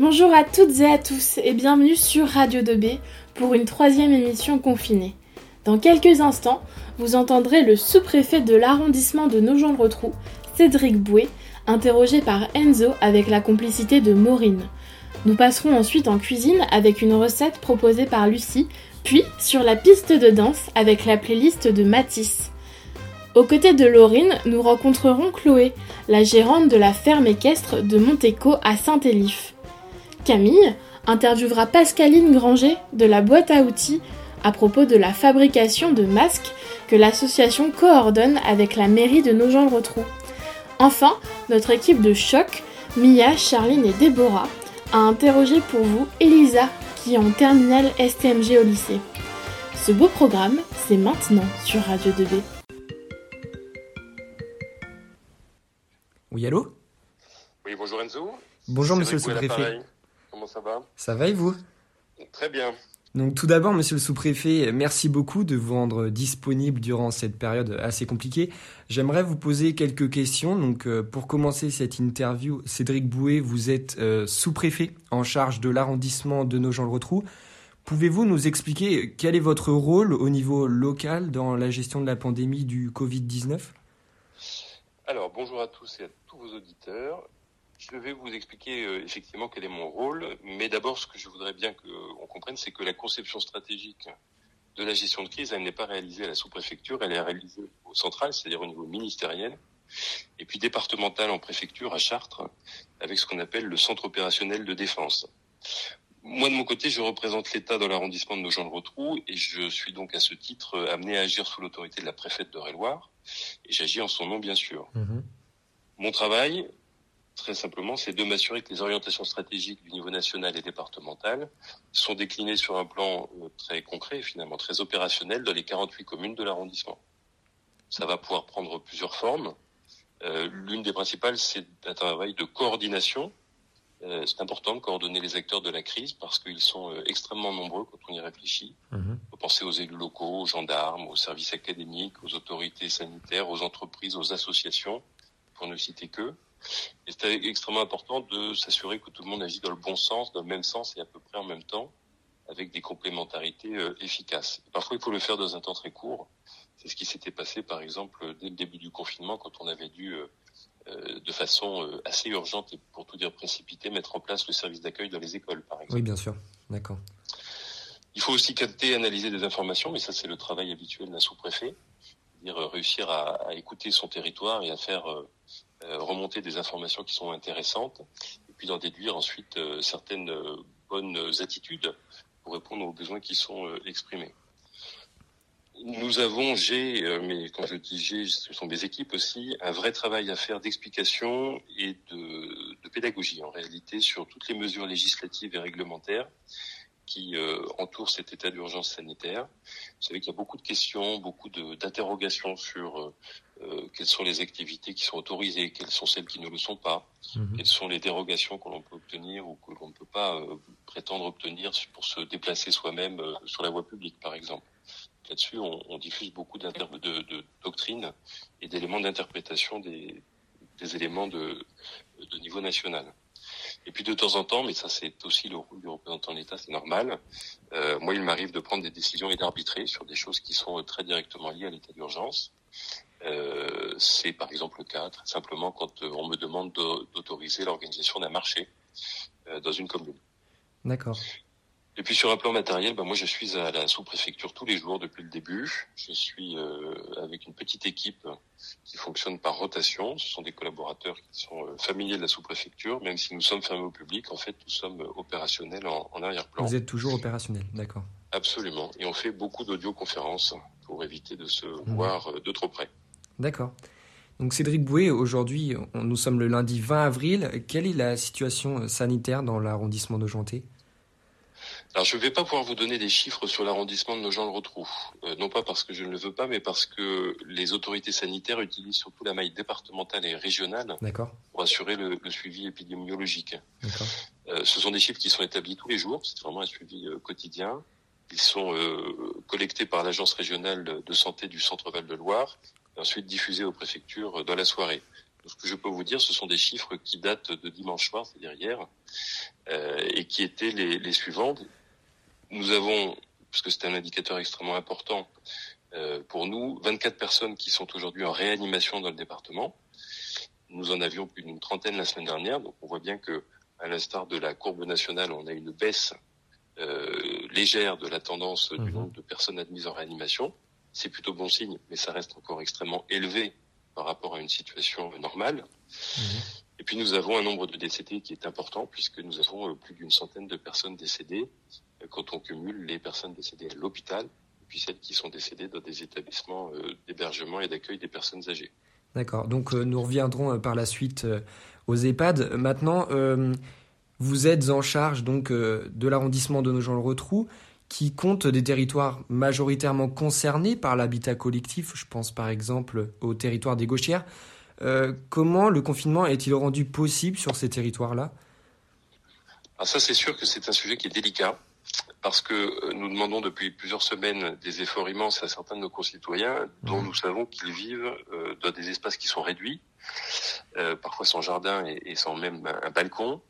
Bonjour à toutes et à tous et bienvenue sur Radio 2B pour une troisième émission confinée. Dans quelques instants, vous entendrez le sous-préfet de l'arrondissement de Nogent-le-Rotrou, Cédric Bouet, interrogé par Enzo avec la complicité de Maureen. Nous passerons ensuite en cuisine avec une recette proposée par Lucie, puis sur la piste de danse avec la playlist de Matisse. Aux côtés de Laurine, nous rencontrerons Chloé, la gérante de la ferme équestre de Monteco à Saint-Élif. Camille interviewera Pascaline Granger de la boîte à outils à propos de la fabrication de masques que l'association coordonne avec la mairie de Nogent-le-Rotrou. Enfin, notre équipe de choc, Mia, Charline et Déborah, a interrogé pour vous Elisa, qui est en terminale STMG au lycée. Ce beau programme, c'est maintenant sur Radio 2B. Oui, allô? Oui, bonjour Enzo. Bonjour, monsieur le sous-préfet. Comment ça va Ça va et vous Très bien. Donc tout d'abord, monsieur le sous-préfet, merci beaucoup de vous rendre disponible durant cette période assez compliquée. J'aimerais vous poser quelques questions. Donc euh, pour commencer cette interview, Cédric Bouet, vous êtes euh, sous-préfet en charge de l'arrondissement de Nogent-le-Rotrou. Pouvez-vous nous expliquer quel est votre rôle au niveau local dans la gestion de la pandémie du Covid-19 Alors, bonjour à tous et à tous vos auditeurs. Je vais vous expliquer euh, effectivement quel est mon rôle, mais d'abord, ce que je voudrais bien qu'on comprenne, c'est que la conception stratégique de la gestion de crise, elle n'est pas réalisée à la sous-préfecture, elle est réalisée au central, c'est-à-dire au niveau ministériel, et puis départemental en préfecture à Chartres, avec ce qu'on appelle le centre opérationnel de défense. Moi, de mon côté, je représente l'État dans l'arrondissement de Nogent-le-Rotrou et je suis donc à ce titre euh, amené à agir sous l'autorité de la préfète de Réloir et j'agis en son nom, bien sûr. Mon travail, très simplement, c'est de m'assurer que les orientations stratégiques du niveau national et départemental sont déclinées sur un plan euh, très concret, finalement très opérationnel, dans les 48 communes de l'arrondissement. Ça va pouvoir prendre plusieurs formes. Euh, L'une des principales, c'est un travail de coordination. Euh, c'est important de coordonner les acteurs de la crise parce qu'ils sont euh, extrêmement nombreux quand on y réfléchit. Mhm. On peut penser aux élus locaux, aux gendarmes, aux services académiques, aux autorités sanitaires, aux entreprises, aux associations, pour ne citer que. Et c'est extrêmement important de s'assurer que tout le monde agit dans le bon sens, dans le même sens et à peu près en même temps, avec des complémentarités euh, efficaces. Parfois, il faut le faire dans un temps très court. C'est ce qui s'était passé, par exemple, dès le début du confinement, quand on avait dû, euh, euh, de façon euh, assez urgente et pour tout dire précipitée, mettre en place le service d'accueil dans les écoles, par exemple. Oui, bien sûr. D'accord. Il faut aussi capter, analyser des informations, mais ça c'est le travail habituel d'un sous-préfet, c'est-à-dire euh, réussir à, à écouter son territoire et à faire remonter des informations qui sont intéressantes, et puis d'en déduire ensuite euh, certaines euh, bonnes attitudes pour répondre aux besoins qui sont euh, exprimés. Nous avons, j'ai, euh, mais quand je dis j'ai, ce sont des équipes aussi, un vrai travail à faire d'explication et de, pédagogie en réalité sur toutes les mesures législatives et réglementaires qui euh, entourent cet état d'urgence sanitaire. Vous savez qu'il y a beaucoup de questions, beaucoup d'interrogations sur euh, euh, quelles sont les activités qui sont autorisées, quelles sont celles qui ne le sont pas, Mhm. quelles sont les dérogations que l'on peut obtenir ou que l'on ne peut pas euh, prétendre obtenir pour se déplacer soi-même euh, sur la voie publique, par exemple. Là-dessus, on, on diffuse beaucoup de, de doctrines et d'éléments d'interprétation des, des éléments de, de niveau national. Et puis de temps en temps, mais ça c'est aussi le rôle du représentant de l'État, c'est normal. euh, moi, il m'arrive de prendre des décisions et d'arbitrer sur des choses qui sont très directement liées à l'état d'urgence. Euh, c'est par exemple le cas, très simplement, quand euh, on me demande d'au- d'autoriser l'organisation d'un marché euh, dans une commune. D'accord. Et puis sur un plan matériel, ben moi je suis à la sous-préfecture tous les jours depuis le début. Je suis euh, avec une petite équipe qui fonctionne par rotation. Ce sont des collaborateurs qui sont euh, familiers de la sous-préfecture, même si nous sommes fermés au public. En fait, nous sommes opérationnels en, en arrière-plan. Vous êtes toujours opérationnel. D'accord. Absolument. Et on fait beaucoup d'audioconférences pour éviter de se Mhm. voir de trop près. D'accord. Donc Cédric Bouet, aujourd'hui, nous sommes le lundi 20 avril. Quelle est la situation euh, sanitaire dans l'arrondissement de Janté Alors, je ne vais pas pouvoir vous donner des chiffres sur l'arrondissement de Nogent-le-Rotrou. Euh, non pas parce que je ne le veux pas, mais parce que les autorités sanitaires utilisent surtout la maille départementale et régionale pour assurer le, le suivi épidémiologique. Euh, ce sont des chiffres qui sont établis tous les jours, c'est vraiment un suivi euh, quotidien. Ils sont collectés par l'agence régionale de santé du Centre-Val de Loire et ensuite diffusés aux préfectures euh, dans la soirée. Ce que je peux vous dire, ce sont des chiffres qui datent de dimanche soir, c'est-à-dire hier, euh, et qui étaient les, les suivantes. Nous avons, parce que c'est un indicateur extrêmement important euh, pour nous, 24 personnes qui sont aujourd'hui en réanimation dans le département. Nous en avions plus d'une trentaine la semaine dernière, donc on voit bien que, à l'instar de la courbe nationale, on a une baisse euh, légère de la tendance du mhm. nombre de personnes admises en réanimation. C'est plutôt bon signe, mais ça reste encore extrêmement élevé par rapport à une situation normale. Mhm. Et puis nous avons un nombre de décédés qui est important puisque nous avons euh, plus d'une centaine de personnes décédées euh, quand on cumule les personnes décédées à l'hôpital et puis celles qui sont décédées dans des établissements d'hébergement et d'accueil des personnes âgées. D'accord, donc nous reviendrons par la suite aux EHPAD. Maintenant, vous êtes en charge donc de l'arrondissement de Nogent-le-Rotrou qui compte des territoires majoritairement concernés par l'habitat collectif. Je pense par exemple au territoire des Gauchières. Euh, comment le confinement est-il rendu possible sur ces territoires-là? Alors ça, c'est sûr que c'est un sujet qui est délicat parce que euh, nous demandons depuis plusieurs semaines des efforts immenses à certains de nos concitoyens dont mmh. nous savons qu'ils vivent euh, dans des espaces qui sont réduits, parfois sans jardin et, sans même un balcon,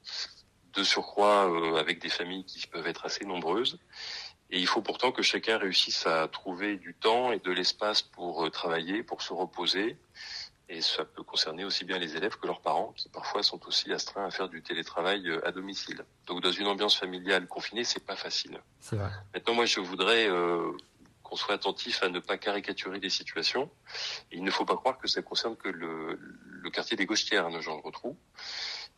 de surcroît avec des familles qui peuvent être assez nombreuses. Et il faut pourtant que chacun réussisse à trouver du temps et de l'espace pour euh, travailler, pour se reposer. Et ça peut concerner aussi bien les élèves que leurs parents, qui parfois sont aussi astreints à faire du télétravail euh, à domicile. Donc dans une ambiance familiale confinée, c'est pas facile. Vrai. Maintenant, moi, je voudrais euh, qu'on soit attentif à ne pas caricaturer les situations. Et il ne faut pas croire que ça concerne que le, le quartier des Gauchetières à Nogent-le-Rotrou.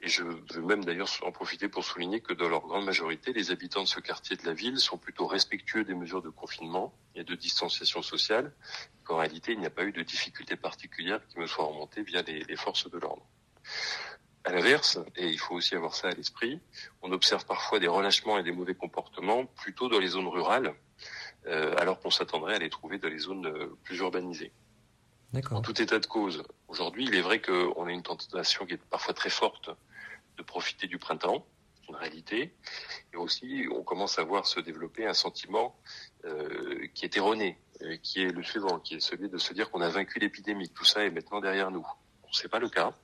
Et je veux même d'ailleurs en profiter pour souligner que dans leur grande majorité, les habitants de ce quartier de la ville sont plutôt respectueux des mesures de confinement et de distanciation sociale, qu'en réalité, il n'y a pas eu de difficultés particulières qui me soient remontées via les, les forces de l'ordre. À l'inverse, et il faut aussi avoir ça à l'esprit, on observe parfois des relâchements et des mauvais comportements plutôt dans les zones rurales, euh, alors qu'on s'attendrait à les trouver dans les zones euh, plus urbanisées. En tout état de cause, aujourd'hui, il est vrai qu'on a une tentation qui est parfois très forte de profiter du printemps, une réalité, et aussi on commence à voir se développer un sentiment euh, qui est erroné, euh, qui est le suivant, qui est celui de se dire qu'on a vaincu l'épidémie, tout ça est maintenant derrière nous. Ce n'est pas le cas.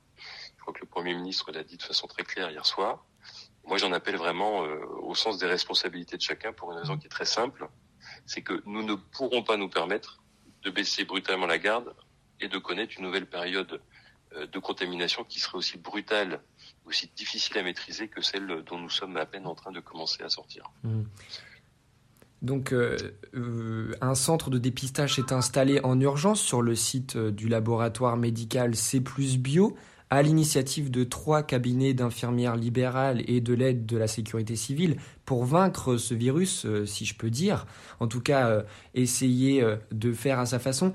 Je crois que le Premier ministre l'a dit de façon très claire hier soir. Moi, j'en appelle vraiment euh, au sens des responsabilités de chacun pour une raison qui est très simple, c'est que nous ne pourrons pas nous permettre de baisser brutalement la garde et de connaître une nouvelle période de contamination qui serait aussi brutale aussi difficile à maîtriser que celle dont nous sommes à peine en train de commencer à sortir. Mmh. Donc, euh, euh, un centre de dépistage est installé en urgence sur le site euh, du laboratoire médical C Bio à l'initiative de trois cabinets d'infirmières libérales et de l'aide de la sécurité civile pour vaincre ce virus, si je peux dire. En tout cas, essayer de faire à sa façon.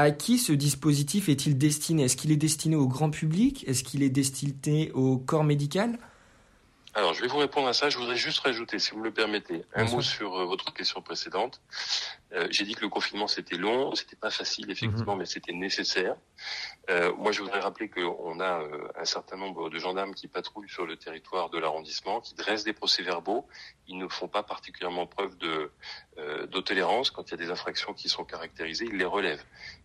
À qui ce dispositif est-il destiné? Est-ce qu'il est destiné au grand public? Est-ce qu'il est destiné au corps médical? Alors, je vais vous répondre à ça. Je voudrais juste rajouter, si vous me le permettez, un mot sur euh, votre question précédente. Euh, j'ai dit que le confinement c'était long, c'était pas facile effectivement, mhm. mais c'était nécessaire. Euh, moi, je voudrais rappeler qu'on a un certain nombre de gendarmes qui patrouillent sur le territoire de l'arrondissement, qui dressent des procès-verbaux. Ils ne font pas particulièrement preuve de d'autolérance quand il y a des infractions qui sont caractérisées. Ils les relèvent.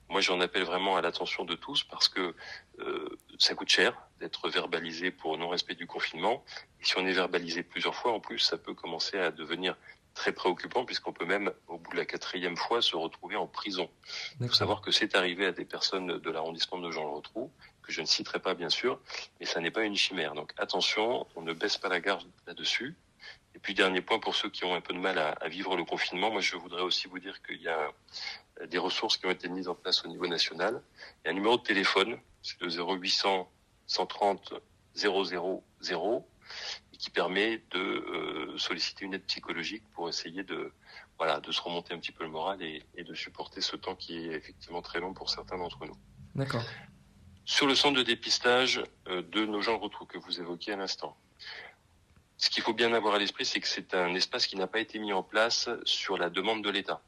Moi, j'en appelle vraiment à l'attention de tous parce que euh, ça coûte cher d'être verbalisé pour non-respect du confinement. Et si on est verbalisé plusieurs fois, en plus, ça peut commencer à devenir très préoccupant puisqu'on peut même, au bout de la quatrième fois, se retrouver en prison. Il faut savoir que c'est arrivé à des personnes de l'arrondissement de Jean-Le-Rotrou, que je ne citerai pas bien sûr, mais ça n'est pas une chimère. Donc attention, on ne baisse pas la garde là-dessus. Et puis dernier point pour ceux qui ont un peu de mal à, à vivre le confinement, moi je voudrais aussi vous dire qu'il y a des ressources qui ont été mises en place au niveau national. Il y a un numéro de téléphone, c'est le 0800 130 000 et qui permet de euh, solliciter une aide psychologique pour essayer de voilà de se remonter un petit peu le moral et, de supporter ce temps qui est effectivement très long pour certains d'entre nous. D'accord. Sur le centre de dépistage euh, de nos gens retrous que vous évoquiez à l'instant. Ce qu'il faut bien avoir à l'esprit, c'est que c'est un espace qui n'a pas été mis en place sur la demande de l'État.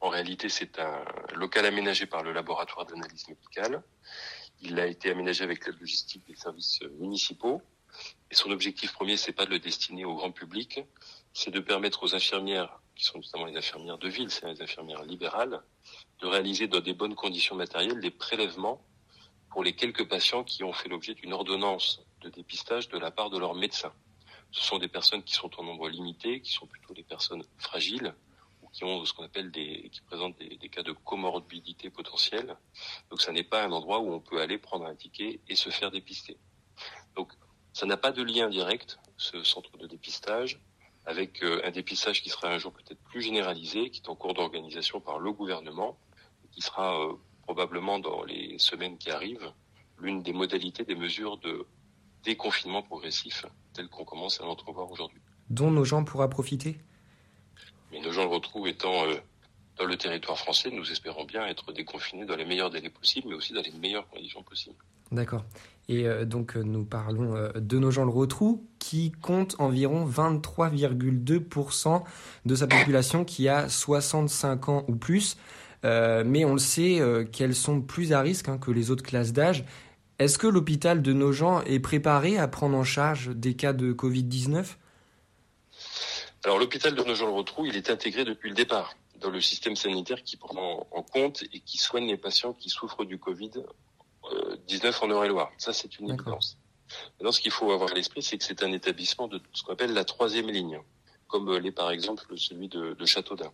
En réalité, c'est un local aménagé par le laboratoire d'analyse médicale. Il a été aménagé avec la logistique des services municipaux. Et son objectif premier, c'est pas de le destiner au grand public, c'est de permettre aux infirmières, qui sont notamment les infirmières de ville, c'est les infirmières libérales, de réaliser dans des bonnes conditions matérielles des prélèvements pour les quelques patients qui ont fait l'objet d'une ordonnance de dépistage de la part de leur médecin. Ce sont des personnes qui sont en nombre limité, qui sont plutôt des personnes fragiles qui ont ce qu'on appelle des, qui présentent des, cas de comorbidité potentielle. Donc, ça n'est pas un endroit où on peut aller prendre un ticket et se faire dépister. Donc, ça n'a pas de lien direct, ce centre de dépistage, avec euh, un dépistage qui sera un jour peut-être plus généralisé, qui est en cours d'organisation par le gouvernement, qui sera euh, probablement dans les semaines qui arrivent l'une des modalités des mesures de déconfinement progressif telles qu'on commence à l'entrevoir aujourd'hui. Dont nos gens pourra profiter? Mais nos gens le retrouvent étant euh, dans le territoire français, nous espérons bien être déconfinés dans les meilleurs délais possibles, mais aussi dans les meilleures conditions possibles. D'accord. Et euh, donc euh, nous parlons de nos gens le retrou qui compte environ 23,2% de sa population qui a 65 ans ou plus. mais on le sait qu'elles sont plus à risque hein, que les autres classes d'âge. Est-ce que l'hôpital de nos gens est préparé à prendre en charge des cas de Covid-19 Alors l'hôpital de nos gens le retrou, il est intégré depuis le départ dans le système sanitaire qui prend en compte et qui soigne les patients qui souffrent du Covid 19 en Eure-et-Loire. Ça, c'est une évidence. Maintenant, ce qu'il faut avoir à l'esprit, c'est que c'est un établissement de ce qu'on appelle la troisième ligne, comme l'est par exemple celui de, de Châteaudun.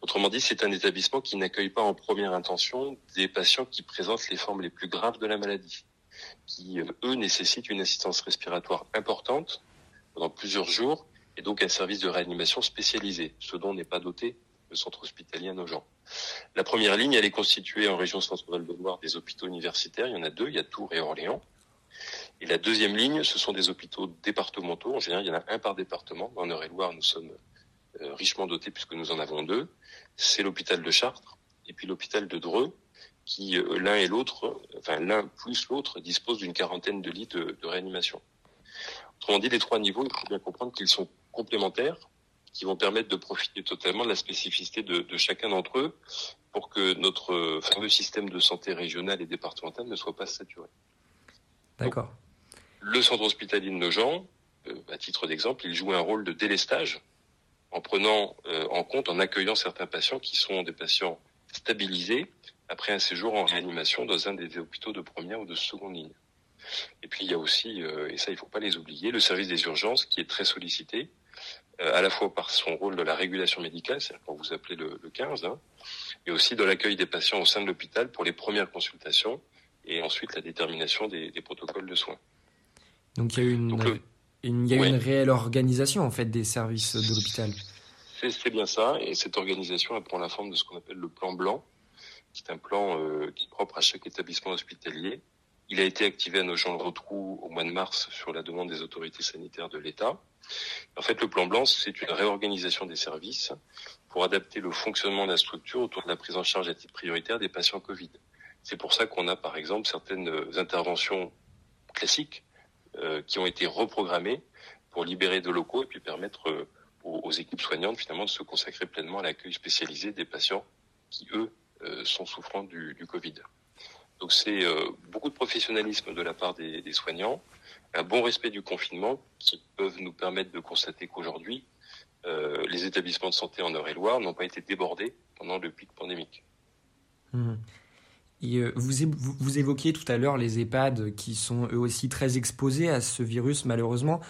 Autrement dit, c'est un établissement qui n'accueille pas en première intention des patients qui présentent les formes les plus graves de la maladie, qui, eux, nécessitent une assistance respiratoire importante pendant plusieurs jours et donc un service de réanimation spécialisé, ce dont n'est pas doté le centre hospitalier à Nogent. La première ligne, elle est constituée en région centrale de Loire des hôpitaux universitaires. Il y en a deux, il y a Tours et Orléans. Et la deuxième ligne, ce sont des hôpitaux départementaux. En général, il y en a un par département. En Eure-et-Loire, nous sommes euh, richement dotés puisque nous en avons deux. C'est l'hôpital de Chartres et puis l'hôpital de Dreux, qui euh, l'un et l'autre, enfin l'un plus l'autre, disposent d'une quarantaine de lits de réanimation. Autrement dit, les trois niveaux, il faut bien comprendre qu'ils sont complémentaires qui vont permettre de profiter totalement de la spécificité de, de chacun d'entre eux pour que notre fameux système de santé régional et départemental ne soit pas saturé. D'accord. Le centre hospitalier de Nogent, euh, à titre d'exemple, il joue un rôle de délestage en prenant euh, en compte, en accueillant certains patients qui sont des patients stabilisés après un séjour en réanimation dans un des hôpitaux de première ou de seconde ligne. Et puis il y a aussi, euh, et ça il ne faut pas les oublier, le service des urgences qui est très sollicité à la fois par son rôle de la régulation médicale, c'est-à-dire quand vous appelez le, le 15, hein, et aussi de l'accueil des patients au sein de l'hôpital pour les premières consultations et ensuite la détermination des, des protocoles de soins. Donc il y a une, Donc, le, une, il y a ouais. une réelle organisation en fait des services de l'hôpital. C'est bien ça, et cette organisation elle prend la forme de ce qu'on appelle le plan blanc, qui est un plan euh, qui est propre à chaque établissement hospitalier. Il a été activé à nos gens de retrou au mois de mars sur la demande des autorités sanitaires de l'État. En fait, le plan blanc, c'est une réorganisation des services pour adapter le fonctionnement de la structure autour de la prise en charge à titre prioritaire des patients Covid. C'est pour ça qu'on a, par exemple, certaines interventions classiques euh, qui ont été reprogrammées pour libérer de locaux et puis permettre euh, aux, équipes soignantes finalement de se consacrer pleinement à l'accueil spécialisé des patients qui, eux, euh, sont souffrants du, du Covid. Donc c'est euh, beaucoup de professionnalisme de la part des, soignants, un bon respect du confinement qui peuvent nous permettre de constater qu'aujourd'hui, euh, les établissements de santé en Eure-et-Loire n'ont pas été débordés pendant le pic pandémique. Mmh. Et euh, vous, évoquiez tout à l'heure les EHPAD qui sont eux aussi très exposés à ce virus malheureusement.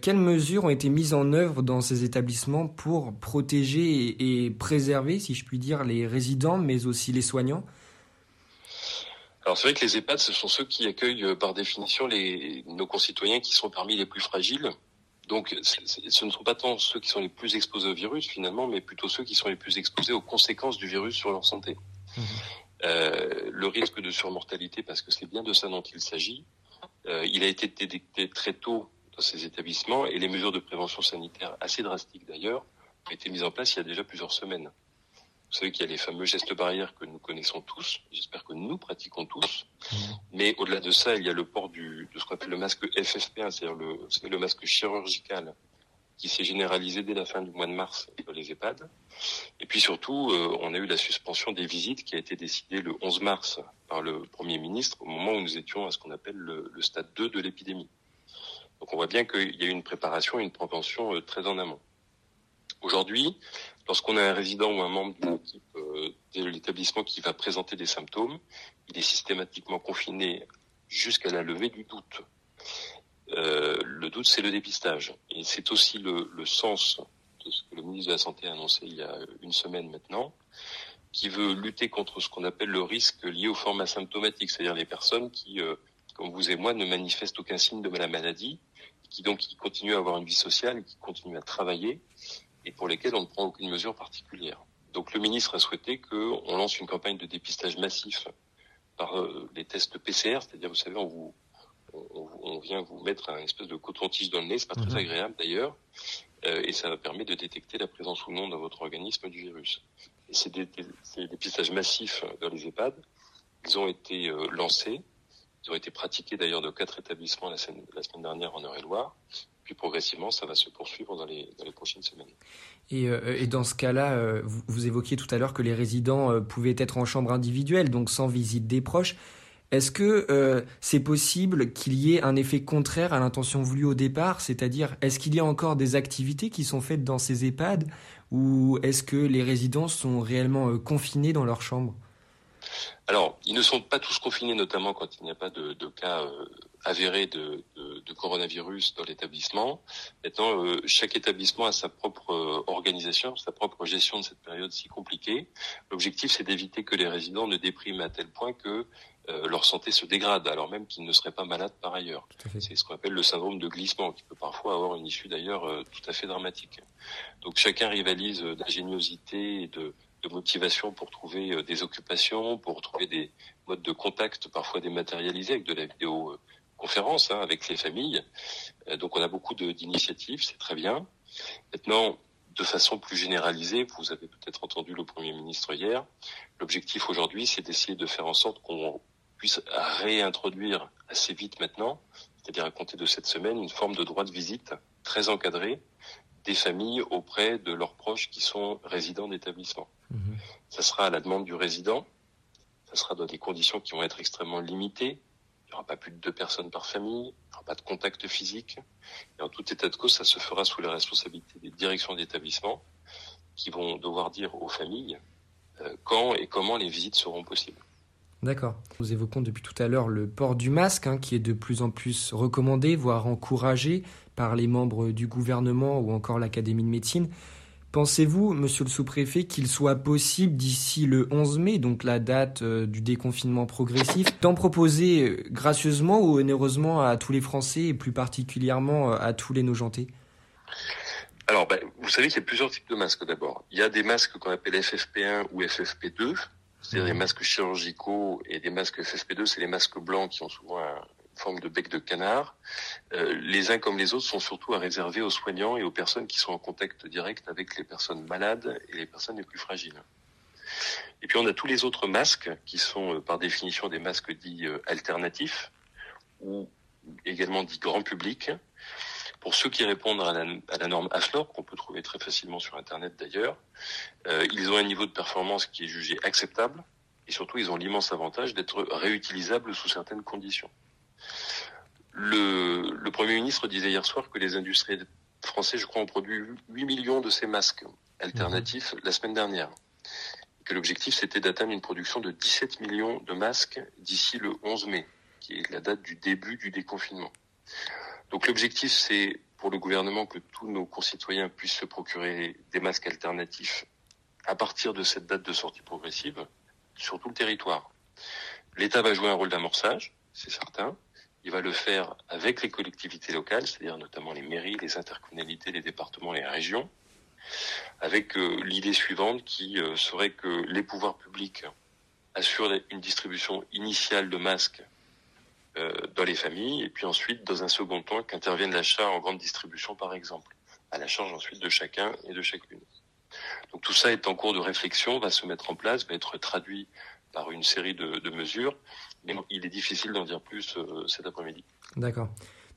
Quelles mesures ont été mises en œuvre dans ces établissements pour protéger et, et préserver, si je puis dire, les résidents mais aussi les soignants? Alors c'est vrai que les EHPAD, ce sont ceux qui accueillent euh, par définition les, nos concitoyens qui sont parmi les plus fragiles. Donc ce ne sont pas tant ceux qui sont les plus exposés au virus finalement, mais plutôt ceux qui sont les plus exposés aux conséquences du virus sur leur santé. Mmh. Euh, le risque de surmortalité, parce que c'est bien de ça dont il s'agit, euh, il a été détecté très tôt dans ces établissements et les mesures de prévention sanitaire, assez drastiques d'ailleurs, ont été mises en place il y a déjà plusieurs semaines. Vous savez qu'il y a les fameux gestes barrières que nous connaissons tous, j'espère que nous pratiquons tous, mmh. mais au-delà de ça, il y a le port du, de ce qu'on appelle le masque FFP1, c'est-à-dire le, le masque chirurgical qui s'est généralisé dès la fin du mois de mars dans les EHPAD. Et puis surtout, euh, on a eu la suspension des visites qui a été décidée le 11 mars par le Premier ministre au moment où nous étions à ce qu'on appelle le, le, stade 2 de l'épidémie. Donc on voit bien qu'il y a eu une préparation et une prévention euh, très en amont. Aujourd'hui, lorsqu'on a un résident ou un membre d'une équipe de l'établissement qui va présenter des symptômes, il est systématiquement confiné jusqu'à la levée du doute. Euh, le doute, c'est le dépistage. Et c'est aussi le, le, sens de ce que le ministre de la Santé a annoncé il y a une semaine maintenant, qui veut lutter contre ce qu'on appelle le risque lié aux formes asymptomatiques, c'est-à-dire les personnes qui, euh, comme vous et moi, ne manifestent aucun signe de la maladie, qui donc qui continuent à avoir une vie sociale, qui continuent à travailler, et pour lesquelles on ne prend aucune mesure particulière. Donc le ministre a souhaité qu'on lance une campagne de dépistage massif par euh, les tests PCR, c'est-à-dire, vous savez, on vous on, vient vous mettre un espèce de coton-tige dans le nez, c'est pas très mhm. agréable d'ailleurs, euh, et ça permet de détecter la présence ou non dans votre organisme du virus. Et ces, dépistages massifs dans les EHPAD, ils ont été euh, lancés, ils ont été pratiqués d'ailleurs de quatre établissements la semaine, dernière en Eure-et-Loire, puis progressivement ça va se poursuivre dans les, prochaines semaines. Et, euh, dans ce cas-là, vous, évoquiez tout à l'heure que les résidents pouvaient être en chambre individuelle, donc sans visite des proches. Est-ce que euh, c'est possible qu'il y ait un effet contraire à l'intention voulue au départ? C'est-à-dire, est-ce qu'il y a encore des activités qui sont faites dans ces EHPAD? Ou est-ce que les résidents sont réellement euh, confinés dans leur chambre? Alors, ils ne sont pas tous confinés, notamment quand il n'y a pas de, cas euh, avérés de, coronavirus dans l'établissement. Maintenant, euh, chaque établissement a sa propre euh, organisation, sa propre gestion de cette période si compliquée. L'objectif, c'est d'éviter que les résidents ne dépriment à tel point que leur santé se dégrade, alors même qu'ils ne seraient pas malades par ailleurs. C'est ce qu'on appelle le syndrome de glissement, qui peut parfois avoir une issue d'ailleurs tout à fait dramatique. Donc chacun rivalise d'ingéniosité et de de motivation pour trouver euh, des occupations, pour trouver des modes de contact parfois dématérialisés avec de la vidéoconférence hein, avec les familles. Euh, donc on a beaucoup d'initiatives, c'est très bien. Maintenant, de façon plus généralisée, vous avez peut-être entendu le Premier ministre hier, l'objectif aujourd'hui, c'est d'essayer de faire en sorte qu'on puisse réintroduire assez vite maintenant, c'est-à-dire à compter de cette semaine, une forme de droit de visite très encadré des familles auprès de leurs proches qui sont résidents d'établissement. Mhm. Ça sera à la demande du résident, ça sera dans des conditions qui vont être extrêmement limitées. Il n'y aura pas plus de deux personnes par famille, il n'y aura pas de contact physique. Et en tout état de cause, ça se fera sous la responsabilité des directions d'établissement qui vont devoir dire aux familles euh, quand et comment les visites seront possibles. D'accord. Nous évoquons depuis tout à l'heure le port du masque, hein, qui est de plus en plus recommandé, voire encouragé par les membres du gouvernement ou encore l'Académie de médecine. Pensez-vous, monsieur le sous-préfet, qu'il soit possible d'ici le 11 mai, donc la date euh, du déconfinement progressif, d'en proposer euh, gracieusement ou onéreusement à tous les Français et plus particulièrement euh, à tous les nojentés Alors, ben, vous savez qu'il y a plusieurs types de masques d'abord. Il y a des masques qu'on appelle FFP1 ou FFP2, c'est-à-dire des masques chirurgicaux et des masques FFP2, c'est les masques blancs qui ont souvent un, forme de bec de canard. Euh, les uns comme les autres sont surtout à réserver aux soignants et aux personnes qui sont en contact direct avec les personnes malades et les personnes les plus fragiles. Et puis on a tous les autres masques qui sont euh, par définition des masques dits euh, alternatifs ou également dits grand public. Pour ceux qui répondent à la, norme AFNOR, qu'on peut trouver très facilement sur Internet d'ailleurs, ils ont un niveau de performance qui est jugé acceptable et surtout ils ont l'immense avantage d'être réutilisables sous certaines conditions. Le, Premier ministre disait hier soir que les industries français, je crois, ont produit 8 millions de ces masques alternatifs la semaine dernière. que l'objectif, c'était d'atteindre une production de 17 millions de masques d'ici le 11 mai, qui est la date du début du déconfinement. Donc l'objectif, c'est pour le gouvernement que tous nos concitoyens puissent se procurer des masques alternatifs à partir de cette date de sortie progressive sur tout le territoire. L'État va jouer un rôle d'amorçage, c'est certain. Il va le faire avec les collectivités locales, c'est-à-dire notamment les mairies, les intercommunalités, les départements, les régions, avec euh, l'idée suivante qui euh, serait que les pouvoirs publics assurent une distribution initiale de masques euh, dans les familles, et puis ensuite, dans un second temps, qu'intervienne l'achat en grande distribution, par exemple, à la charge ensuite de chacun et de chacune. Donc tout ça est en cours de réflexion, va se mettre en place, va être traduit par une série de, mesures, mais il est difficile d'en dire plus euh, cet après-midi. D'accord.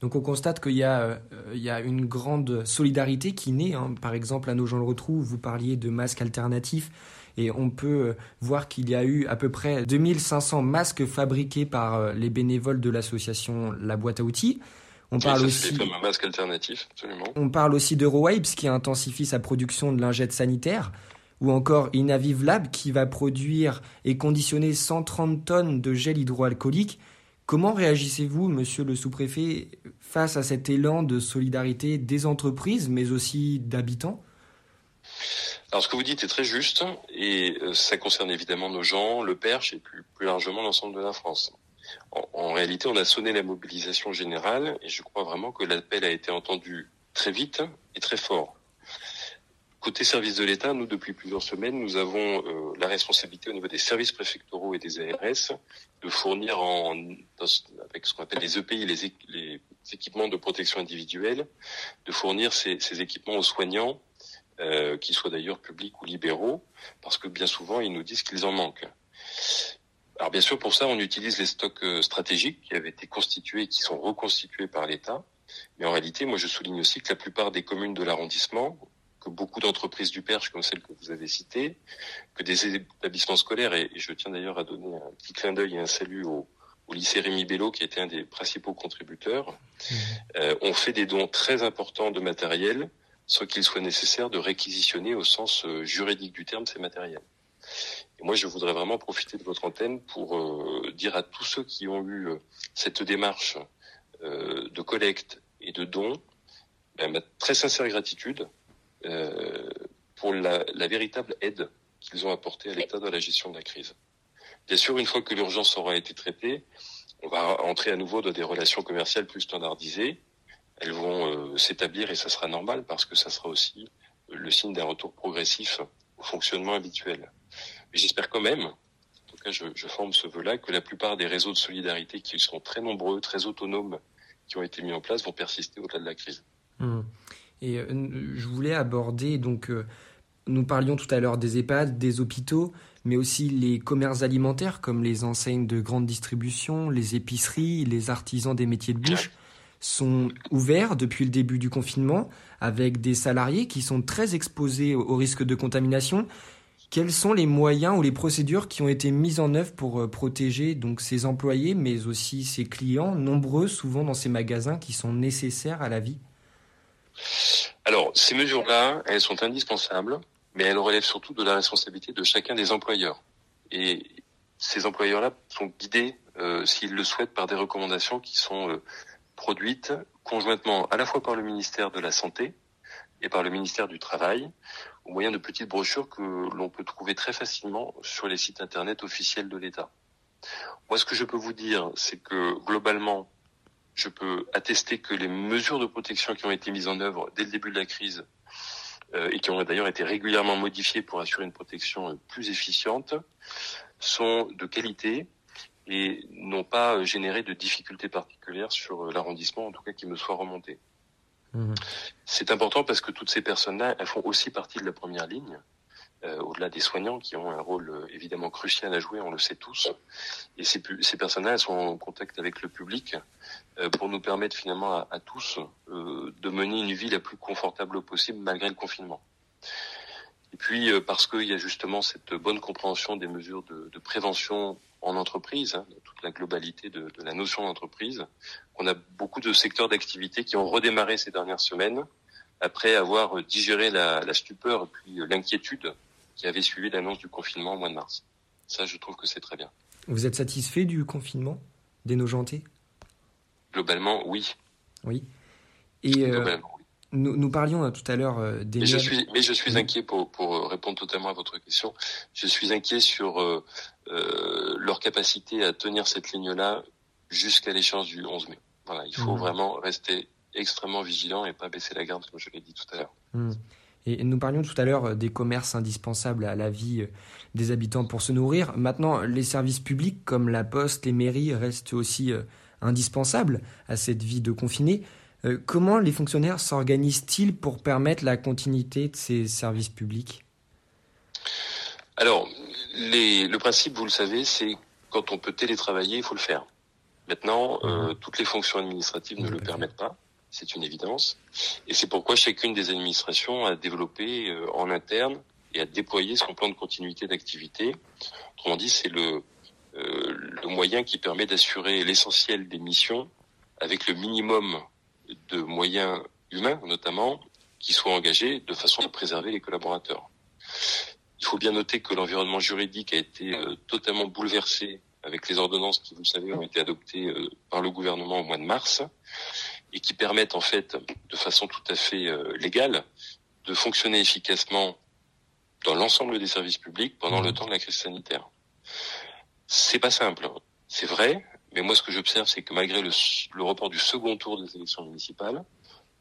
Donc on constate qu'il y, euh, y, a une grande solidarité qui naît. Hein. Par exemple, à nos gens le retrouvent, vous parliez de masques alternatifs. Et on peut euh, voir qu'il y a eu à peu près 2500 masques fabriqués par les bénévoles de l'association La Boîte à Outils. On parle aussi. Un masque alternatif, absolument. On parle aussi qui intensifie sa production de lingettes sanitaires, ou encore Inaviv Lab qui va produire et conditionner 130 tonnes de gel hydroalcoolique. Comment réagissez-vous, monsieur le sous-préfet, face à cet élan de solidarité des entreprises, mais aussi d'habitants? Alors ce que vous dites est très juste et euh, ça concerne évidemment nos gens, le Perche et plus largement l'ensemble de la France. En, réalité, on a sonné la mobilisation générale et je crois vraiment que l'appel a été entendu très vite et très fort. Côté service de l'État, nous, depuis plusieurs semaines, nous avons euh, la responsabilité au niveau des services préfectoraux et des ARS de fournir en, avec ce qu'on appelle les EPI, les, équipements de protection individuelle, de fournir ces, ces équipements aux soignants euh, qu'ils soient d'ailleurs publics ou libéraux, parce que bien souvent, ils nous disent qu'ils en manquent. Alors bien sûr, pour ça, on utilise les stocks euh, stratégiques qui avaient été constitués et qui sont reconstitués par l'État. Mais en réalité, moi, je souligne aussi que la plupart des communes de l'arrondissement, que beaucoup d'entreprises du Perche, comme celle que vous avez citées, que des établissements scolaires, et, je tiens d'ailleurs à donner un petit clin d'œil et un salut au, au lycée Rémi Bello, qui était un des principaux contributeurs, mmh. euh, ont fait des dons très importants de matériel sans qu'il soit nécessaire de réquisitionner au sens euh, juridique du terme ces matériels. Et moi, je voudrais vraiment profiter de votre antenne pour euh, dire à tous ceux qui ont eu cette démarche de collecte et de don ben, ma très sincère gratitude pour la, véritable aide qu'ils ont apportée à l'État dans la gestion de la crise. Bien sûr, une fois que l'urgence aura été traitée, on va entrer à nouveau dans des relations commerciales plus standardisées elles vont euh, s'établir et ça sera normal parce que ça sera aussi le signe d'un retour progressif au fonctionnement habituel. Mais j'espère quand même, en tout cas je, je forme ce vœu-là, que la plupart des réseaux de solidarité qui sont très nombreux, très autonomes, qui ont été mis en place vont persister au-delà de la crise. Mmh. Et euh, je voulais aborder donc euh, nous parlions tout à l'heure des EHPAD, des hôpitaux, mais aussi les commerces alimentaires comme les enseignes de grande distribution, les épiceries, les artisans des métiers de bouche sont ouverts depuis le début du confinement avec des salariés qui sont très exposés au risque de contamination. Quels sont les moyens ou les procédures qui ont été mises en œuvre pour euh, protéger donc ces employés, mais aussi ces clients, nombreux souvent dans ces magasins qui sont nécessaires à la vie? Alors, ces mesures-là, elles sont indispensables, mais elles relèvent surtout de la responsabilité de chacun des employeurs. Et ces employeurs-là sont guidés, euh, s'ils le souhaitent, par des recommandations qui sont euh, produite conjointement à la fois par le ministère de la Santé et par le ministère du Travail, au moyen de petites brochures que l'on peut trouver très facilement sur les sites internet officiels de l'État. Moi, ce que je peux vous dire, c'est que globalement, je peux attester que les mesures de protection qui ont été mises en œuvre dès le début de la crise euh, et qui ont d'ailleurs été régulièrement modifiées pour assurer une protection plus efficiente sont de qualité et n'ont pas euh, généré de difficultés particulières sur euh, l'arrondissement, en tout cas qui me soit remonté. Mmh. C'est important parce que toutes ces personnes-là, elles font aussi partie de la première ligne, euh, au-delà des soignants qui ont un rôle euh, évidemment crucial à jouer, on le sait tous. Et ces, personnes-là, sont en contact avec le public euh, pour nous permettre finalement à, tous de mener une vie la plus confortable possible malgré le confinement. Et puis parce qu'il y a justement cette bonne compréhension des mesures de, prévention en entreprise, hein, toute la globalité de, de la notion d'entreprise. On a beaucoup de secteurs d'activité qui ont redémarré ces dernières semaines après avoir digéré la, la stupeur et puis l'inquiétude qui avait suivi l'annonce du confinement au mois de mars. Ça, je trouve que c'est très bien. Vous êtes satisfait du confinement des Nogentais Globalement, oui. Oui. Et euh, Globalement, oui. Nous, nous, parlions euh, tout à l'heure euh, des. Mais je suis, mais je suis inquiet pour, pour répondre totalement à votre question. Je suis inquiet sur euh, leur capacité à tenir cette ligne-là jusqu'à l'échéance du 11 mai. Voilà, il faut mmh. vraiment rester extrêmement vigilant et pas baisser la garde, comme je l'ai dit tout à l'heure. Mmh. Et nous parlions tout à l'heure euh, des commerces indispensables à la vie euh, des habitants pour se nourrir. Maintenant, les services publics comme la poste, les mairies restent aussi indispensables à cette vie de confiné. Comment les fonctionnaires s'organisent-ils pour permettre la continuité de ces services publics? Alors, les, le principe, vous le savez, c'est quand on peut télétravailler, il faut le faire. Maintenant, euh, mhm. toutes les fonctions administratives ne le permettent pas, c'est une évidence. Et c'est pourquoi chacune des administrations a développé euh, en interne et a déployé son plan de continuité d'activité. Autrement dit, c'est le, euh, le moyen qui permet d'assurer l'essentiel des missions avec le minimum de moyens humains notamment qui soient engagés de façon à préserver les collaborateurs. Il faut bien noter que l'environnement juridique a été euh, totalement bouleversé avec les ordonnances qui, vous le savez, ont été adoptées par le gouvernement au mois de mars et qui permettent en fait, de façon tout à fait euh, légale, de fonctionner efficacement dans l'ensemble des services publics pendant le temps de la crise sanitaire. C'est pas simple, hein. c'est vrai, mais moi ce que j'observe, c'est que malgré le, le report du second tour des élections municipales,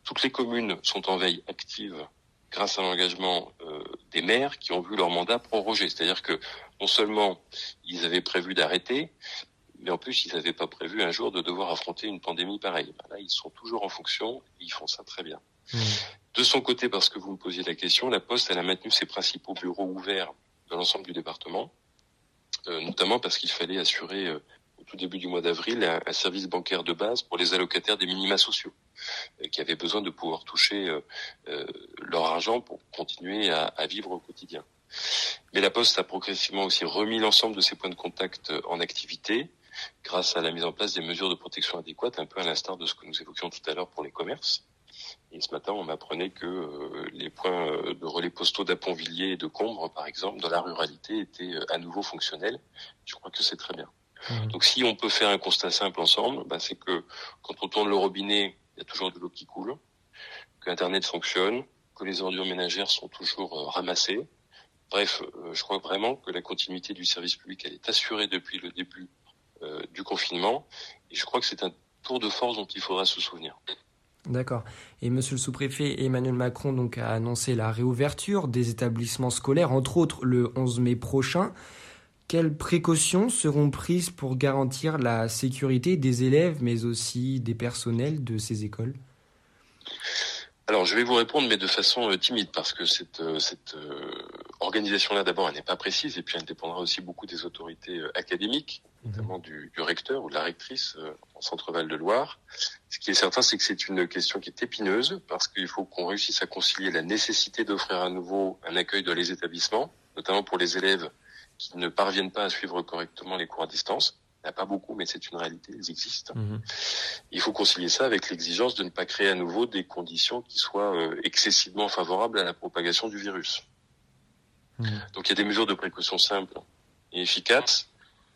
toutes les communes sont en veille active grâce à l'engagement euh, des maires qui ont vu leur mandat prorogé. C'est-à-dire que non seulement ils avaient prévu d'arrêter, mais en plus ils n'avaient pas prévu un jour de devoir affronter une pandémie pareille. Là, ils sont toujours en fonction et ils font ça très bien. Mmh. De son côté, parce que vous me posiez la question, la Poste elle a maintenu ses principaux bureaux ouverts dans l'ensemble du département, euh, notamment parce qu'il fallait assurer euh, au tout début du mois d'avril un, service bancaire de base pour les allocataires des minima sociaux euh, qui avaient besoin de pouvoir toucher leur argent pour continuer à, à, vivre au quotidien. Mais la Poste a progressivement aussi remis l'ensemble de ses points de contact en activité grâce à la mise en place des mesures de protection adéquates, un peu à l'instar de ce que nous évoquions tout à l'heure pour les commerces. Et ce matin, on m'apprenait que euh, les points de relais postaux d'Aponvilliers et de Combre, par exemple, dans la ruralité, étaient à nouveau fonctionnels. Je crois que c'est très bien. Mmh. Donc si on peut faire un constat simple ensemble, bah, c'est que quand on tourne le robinet, il y a toujours de l'eau qui coule, que Internet fonctionne, que les ordures ménagères sont toujours euh, ramassées. Bref, euh, je crois vraiment que la continuité du service public, elle est assurée depuis le début euh, du confinement. Et je crois que c'est un tour de force dont il faudra se souvenir. D'accord. Et Monsieur le sous-préfet Emmanuel Macron donc a annoncé la réouverture des établissements scolaires, entre autres le 11 mai prochain. Quelles précautions seront prises pour garantir la sécurité des élèves, mais aussi des personnels de ces écoles? Alors, je vais vous répondre, mais de façon euh, timide, parce que cette, euh, cette euh, organisation-là, d'abord, elle n'est pas précise, et puis elle dépendra aussi beaucoup des autorités académiques, mhm. notamment du, du, recteur ou de la rectrice en Centre-Val de Loire. Ce qui est certain, c'est que c'est une question qui est épineuse, parce qu'il faut qu'on réussisse à concilier la nécessité d'offrir à nouveau un accueil dans les établissements, notamment pour les élèves qui ne parviennent pas à suivre correctement les cours à distance. Il n'y en a pas beaucoup, mais c'est une réalité, ils existent. Mhm. Il faut concilier ça avec l'exigence de ne pas créer à nouveau des conditions qui soient euh, excessivement favorables à la propagation du virus. Mhm. Donc il y a des mesures de précaution simples et efficaces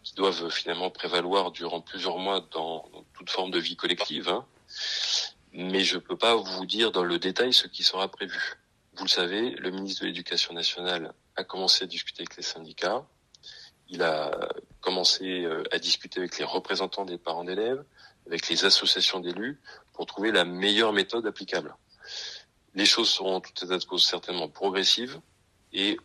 qui doivent finalement prévaloir durant plusieurs mois dans, toute forme de vie collective. Hein. Mais je ne peux pas vous dire dans le détail ce qui sera prévu. Vous le savez, le ministre de l'Éducation nationale a commencé à discuter avec les syndicats il a commencé euh, à discuter avec les représentants des parents d'élèves, avec les associations d'élus, pour trouver la meilleure méthode applicable. Les choses seront toutes état de cause certainement progressives et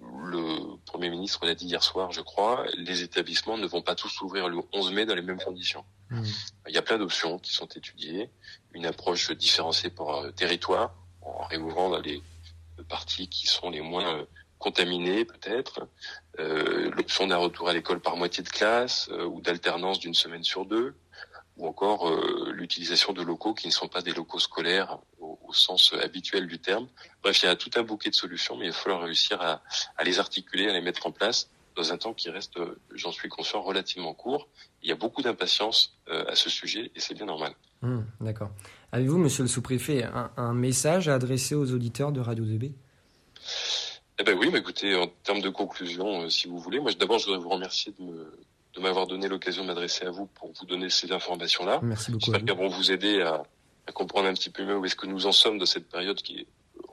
le Premier ministre l'a dit hier soir, je crois, les établissements ne vont pas tous s'ouvrir le 11 mai dans les mêmes conditions. Mmh. Il y a plein d'options qui sont étudiées, une approche différenciée par euh, territoire, en réouvrant dans les parties qui sont les moins euh, contaminés peut-être, euh, l'option d'un retour à l'école par moitié de classe ou d'alternance d'une semaine sur deux, ou encore l'utilisation de locaux qui ne sont pas des locaux scolaires sens habituel du terme. Bref, il y a tout un bouquet de solutions, mais il va falloir réussir à, à les articuler, à les mettre en place dans un temps qui reste, j'en suis conscient, relativement court. Il y a beaucoup d'impatience à ce sujet et c'est bien normal. Mmh, D'accord. Avez-vous, monsieur le sous-préfet, un, un, message à adresser aux auditeurs de Radio 2B eh ben oui, mais écoutez, en termes de conclusion, euh, si vous voulez, moi d'abord je voudrais vous remercier de me de m'avoir donné l'occasion de m'adresser à vous pour vous donner ces informations-là. Merci beaucoup. J'espère qu'elles vont vous aider à, à, comprendre un petit peu mieux où est-ce que nous en sommes de cette période qui est,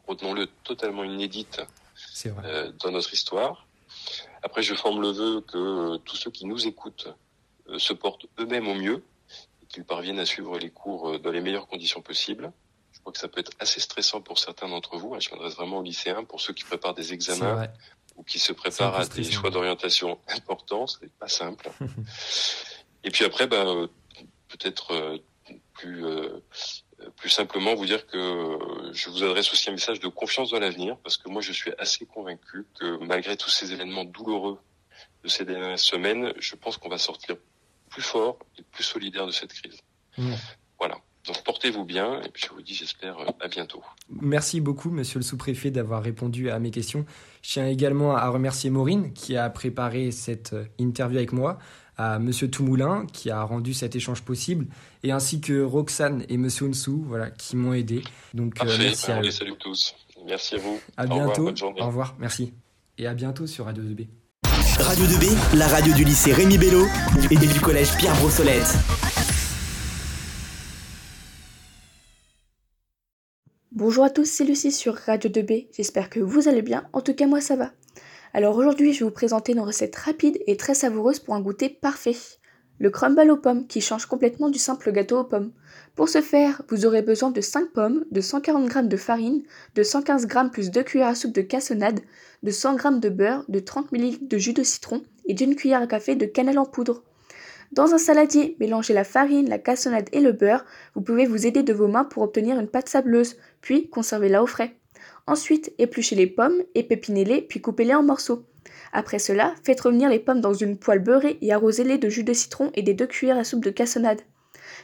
retenons-le, totalement inédite euh, dans notre histoire. Après, je forme le vœu que euh, tous ceux qui nous écoutent euh, se portent eux-mêmes au mieux et qu'ils parviennent à suivre les cours euh, dans les meilleures conditions possibles. Je crois que ça peut être assez stressant pour certains d'entre vous. Je m'adresse vraiment aux lycéens, pour ceux qui préparent des examens ou qui se préparent à des choix d'orientation importants. C'est pas simple. Et puis après, bah, euh, peut-être euh, plus euh, plus simplement vous dire que je vous adresse aussi un message de confiance dans l'avenir, parce que moi je suis assez convaincu que malgré tous ces événements douloureux de ces dernières semaines, je pense qu'on va sortir plus fort et plus solidaire de cette crise. Mmh. Voilà. Donc portez-vous bien et puis je vous dis j'espère euh, à bientôt. Merci beaucoup monsieur le sous-préfet d'avoir répondu à mes questions. Je tiens également à remercier Maureen qui a préparé cette euh, interview avec moi, à Monsieur Toumoulin qui a rendu cet échange possible et ainsi que Roxane et Monsieur Onsou voilà, qui m'ont aidé. Donc merci à vous. Salut tous. Merci à vous. À bientôt. Au revoir. Merci. Et à bientôt sur Radio 2B. Radio 2B, la radio du lycée Rémi Bello et du collège Pierre Brossolette. Bonjour à tous, c'est Lucie sur Radio 2B, j'espère que vous allez bien, en tout cas moi ça va. Alors aujourd'hui je vais vous présenter une recette rapide et très savoureuse pour un goûter parfait. Le crumble aux pommes qui change complètement du simple gâteau aux pommes. Pour ce faire, vous aurez besoin de 5 pommes, de 140 g de farine, de 115 g plus 2 cuillères à soupe de cassonade, de 100 g de beurre, de 30 ml de jus de citron et d'une cuillère à café de cannelle en poudre. Dans un saladier, mélangez la farine, la cassonade et le beurre. Vous pouvez vous aider de vos mains pour obtenir une pâte sableuse, puis conservez-la au frais. Ensuite, épluchez les pommes, épépinez-les, puis coupez-les en morceaux. Après cela, faites revenir les pommes dans une poêle beurrée et arrosez-les de jus de citron et des deux cuillères à soupe de cassonade.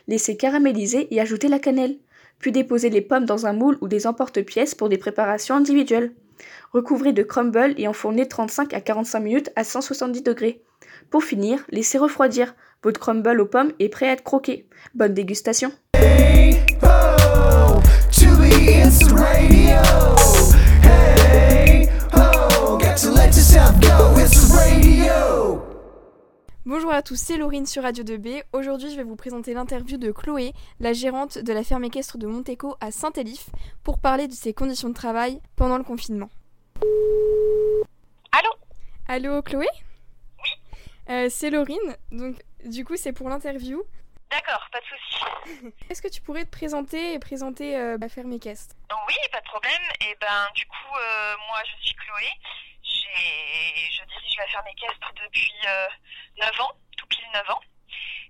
Laissez caraméliser et ajoutez la cannelle. Puis déposez les pommes dans un moule ou des emporte-pièces pour des préparations individuelles. Recouvrez de crumble et enfournez 35 à 45 minutes à 170 degrés. Pour finir, laissez refroidir. Votre crumble aux pommes est prêt à être croqué. Bonne dégustation. Bonjour à tous, c'est Laurine sur Radio 2B. Aujourd'hui, je vais vous présenter l'interview de Chloé, la gérante de la ferme équestre de Monteco à Saint-Élif, pour parler de ses conditions de travail pendant le confinement. Allô? Allô Chloé? Oui. Euh, c'est Laurine, donc du coup c'est pour l'interview. D'accord, pas de souci. Est-ce que tu pourrais te présenter et présenter euh, la ferme équestre Oui, pas de problème. Et eh ben du coup, euh, moi je suis Chloé. Je dirige la ferme équestre depuis 9 ans, tout pile 9 ans.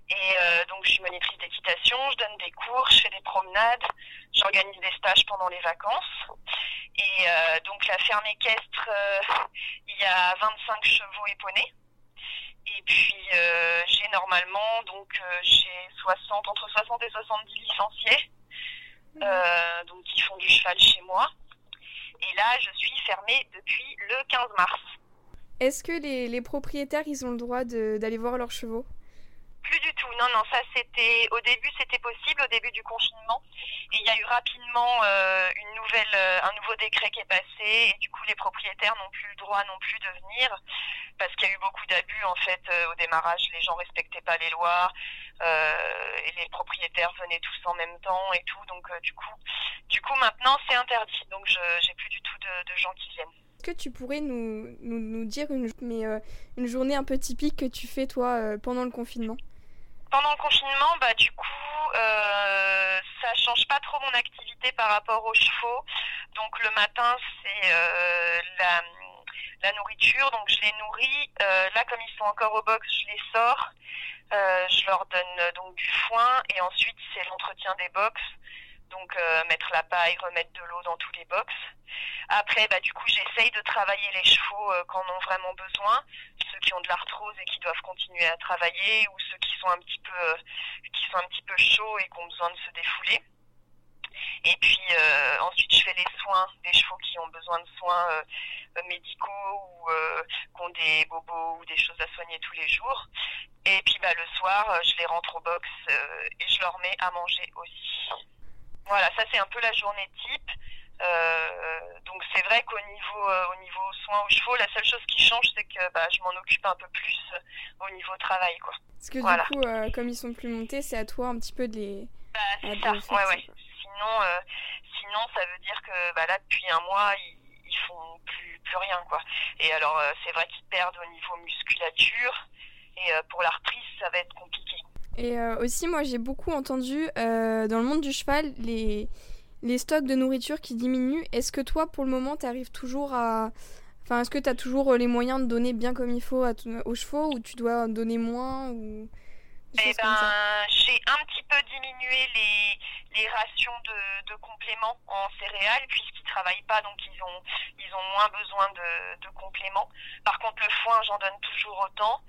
Et donc je suis monitrice d'équitation, je donne des cours, je fais des promenades, j'organise des stages pendant les vacances. Et donc la ferme équestre, il y a 25 chevaux et poneys. Et puis euh, j'ai normalement donc euh, j'ai 60 entre 60 et 70 licenciés mhm. euh, donc qui font du cheval chez moi. Et là, je suis fermée depuis le 15 mars. Est-ce que les, les, propriétaires, ils ont le droit d'aller voir leurs chevaux? Non, non, ça c'était au début, c'était possible au début du confinement. Et il y a eu rapidement une nouvelle, un nouveau décret qui est passé. Et du coup, les propriétaires n'ont plus le droit non plus de venir parce qu'il y a eu beaucoup d'abus en fait euh, au démarrage. Les gens respectaient pas les lois euh, et les propriétaires venaient tous en même temps et tout. Donc euh, du coup, du coup maintenant c'est interdit. Donc je j'ai plus du tout de, gens qui viennent. Est-ce que tu pourrais nous, nous, dire une, mais, une journée un peu typique que tu fais toi pendant le confinement? Pendant le confinement, bah du coup, euh, ça change pas trop mon activité par rapport aux chevaux. Donc le matin, c'est la la nourriture. Donc je les nourris. Euh, là, comme ils sont encore au box, je les sors. Euh, je leur donne euh, donc du foin et ensuite c'est l'entretien des box. Donc mettre la paille, remettre de l'eau dans tous les box. Après, bah, du coup, j'essaye de travailler les chevaux quand on ont vraiment besoin, ceux qui ont de l'arthrose et qui doivent continuer à travailler, ou ceux qui sont un petit peu, qui sont un petit peu chauds et qui ont besoin de se défouler. Et puis euh, ensuite, je fais les soins des chevaux qui ont besoin de soins euh, euh, médicaux ou qui ont des bobos ou des choses à soigner tous les jours. Et puis bah, le soir, je les rentre au box et je leur mets à manger aussi. Voilà, ça c'est un peu la journée type. donc c'est vrai qu'au niveau au niveau soins aux chevaux, la seule chose qui change, c'est que bah, je m'en occupe un peu plus au niveau travail, quoi. Parce que du coup, comme ils sont plus montés, c'est à toi un petit peu de les. Bah, c'est ça. Ouais, ouais sinon, euh, sinon ça veut dire que bah, là, depuis un mois, ils, ils font plus, plus rien. quoi. Et alors, euh, c'est vrai qu'ils perdent au niveau musculature. Et euh, pour la reprise, ça va être compliqué. Et aussi, moi, j'ai beaucoup entendu dans le monde du cheval les, les stocks de nourriture qui diminuent. Est-ce que toi, pour le moment, tu arrives toujours à. Enfin, est-ce que tu as toujours les moyens de donner bien comme il faut aux chevaux ou tu dois donner moins ou... Eh ben, j'ai un petit peu diminué les, les rations de, de compléments en céréales puisqu'ils travaillent pas, donc ils ont ils ont moins besoin de, de compléments. Par contre, le foin, j'en donne toujours autant.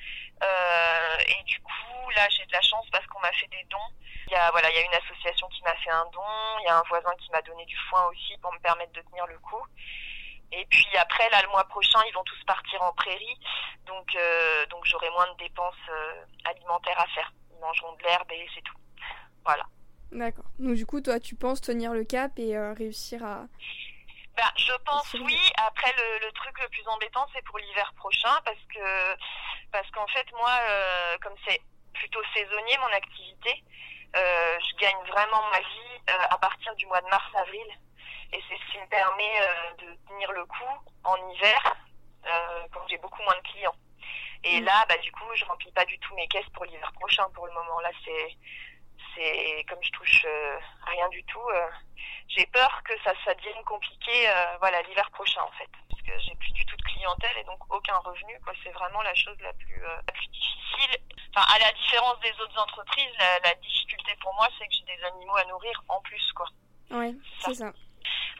Euh, et du coup, là, j'ai de la chance parce qu'on m'a fait des dons. Il y a voilà, il y a une association qui m'a fait un don. Il y a un voisin qui m'a donné du foin aussi pour me permettre de tenir le coup. Et puis après, là, le mois prochain, ils vont tous partir en prairie, donc donc j'aurai moins de dépenses alimentaires à faire. Ils mangeront de l'herbe et c'est tout. Voilà. D'accord. Donc du coup, toi, tu penses tenir le cap et réussir à ben, je pense oui. Après, le, le, truc le plus embêtant, c'est pour l'hiver prochain, parce que parce qu'en fait, moi, euh, comme c'est plutôt saisonnier mon activité, euh, je gagne vraiment ma vie euh, à partir du mois de mars-avril, et c'est ce qui me permet euh, de tenir le coup en hiver euh, quand j'ai beaucoup moins de clients. Et mm. là, bah du coup, je remplis pas du tout mes caisses pour l'hiver prochain. Pour le moment, là, c'est c'est comme je touche rien du tout j'ai peur que ça, ça devienne compliqué euh, voilà l'hiver prochain en fait parce que j'ai plus du tout de clientèle et donc aucun revenu quoi c'est vraiment la chose la plus euh, la plus difficile enfin à la différence des autres entreprises la, la difficulté pour moi c'est que j'ai des animaux à nourrir en plus quoi ouais c'est ça.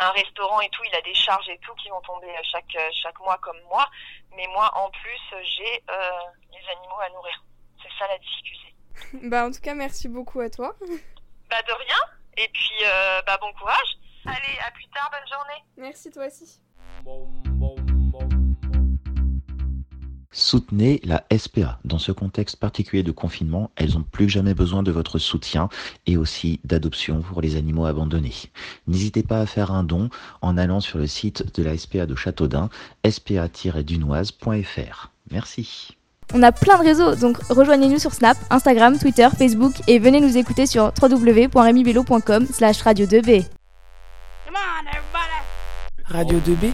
Un restaurant et tout il a des charges et tout qui vont tomber chaque chaque mois comme moi mais moi en plus j'ai euh, des animaux à nourrir c'est ça la difficulté bah en tout cas merci beaucoup à toi bah de rien et puis, euh, bah, bon courage. Allez, à plus tard, bonne journée. Merci toi aussi. Soutenez la SPA. Dans ce contexte particulier de confinement, elles ont plus que jamais besoin de votre soutien et aussi d'adoption pour les animaux abandonnés. N'hésitez pas à faire un don en allant sur le site de la SPA de Châteaudun, spa-dunoise.fr. Merci. On a plein de réseaux, donc rejoignez-nous sur Snap, Instagram, Twitter, Facebook et venez nous écouter sur www.remibello.com slash radio 2B. Radio 2B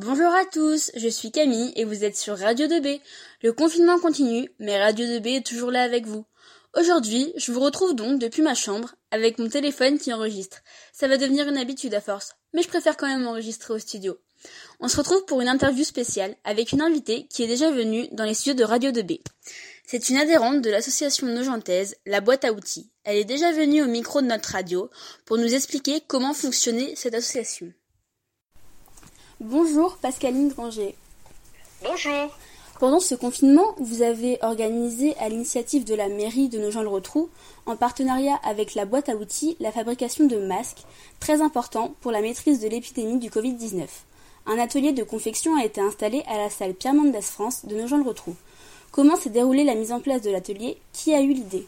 Bonjour à tous, je suis Camille et vous êtes sur Radio 2B. Le confinement continue, mais Radio 2B est toujours là avec vous. Aujourd'hui, je vous retrouve donc depuis ma chambre avec mon téléphone qui enregistre. Ça va devenir une habitude à force, mais je préfère quand même enregistrer au studio. On se retrouve pour une interview spéciale avec une invitée qui est déjà venue dans les studios de Radio 2B. C'est une adhérente de l'association nogentaise La Boîte à Outils. Elle est déjà venue au micro de notre radio pour nous expliquer comment fonctionnait cette association. Bonjour Pascaline Granger. Bonjour. Pendant ce confinement, vous avez organisé à l'initiative de la mairie de Nogent-le-Rotrou, en partenariat avec la boîte à outils, la fabrication de masques, très important pour la maîtrise de l'épidémie du Covid-19 un atelier de confection a été installé à la salle Pierre Mendès France de Nogent-le-Rotrou. Comment s'est déroulée la mise en place de l'atelier? Qui a eu l'idée?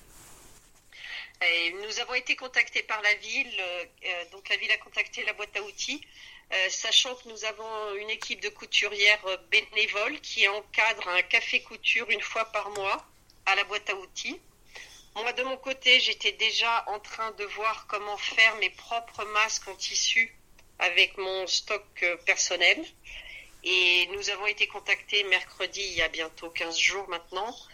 Nous avons été contactés par la ville, euh, donc la ville a contacté la boîte à outils, euh, sachant que nous avons une équipe de couturières bénévoles qui encadre un café couture une fois par mois à la boîte à outils. Moi, de mon côté, j'étais déjà en train de voir comment faire mes propres masques en tissu avec mon stock euh, personnel. Et nous avons été contactés mercredi, il y a bientôt 15 jours maintenant, euh,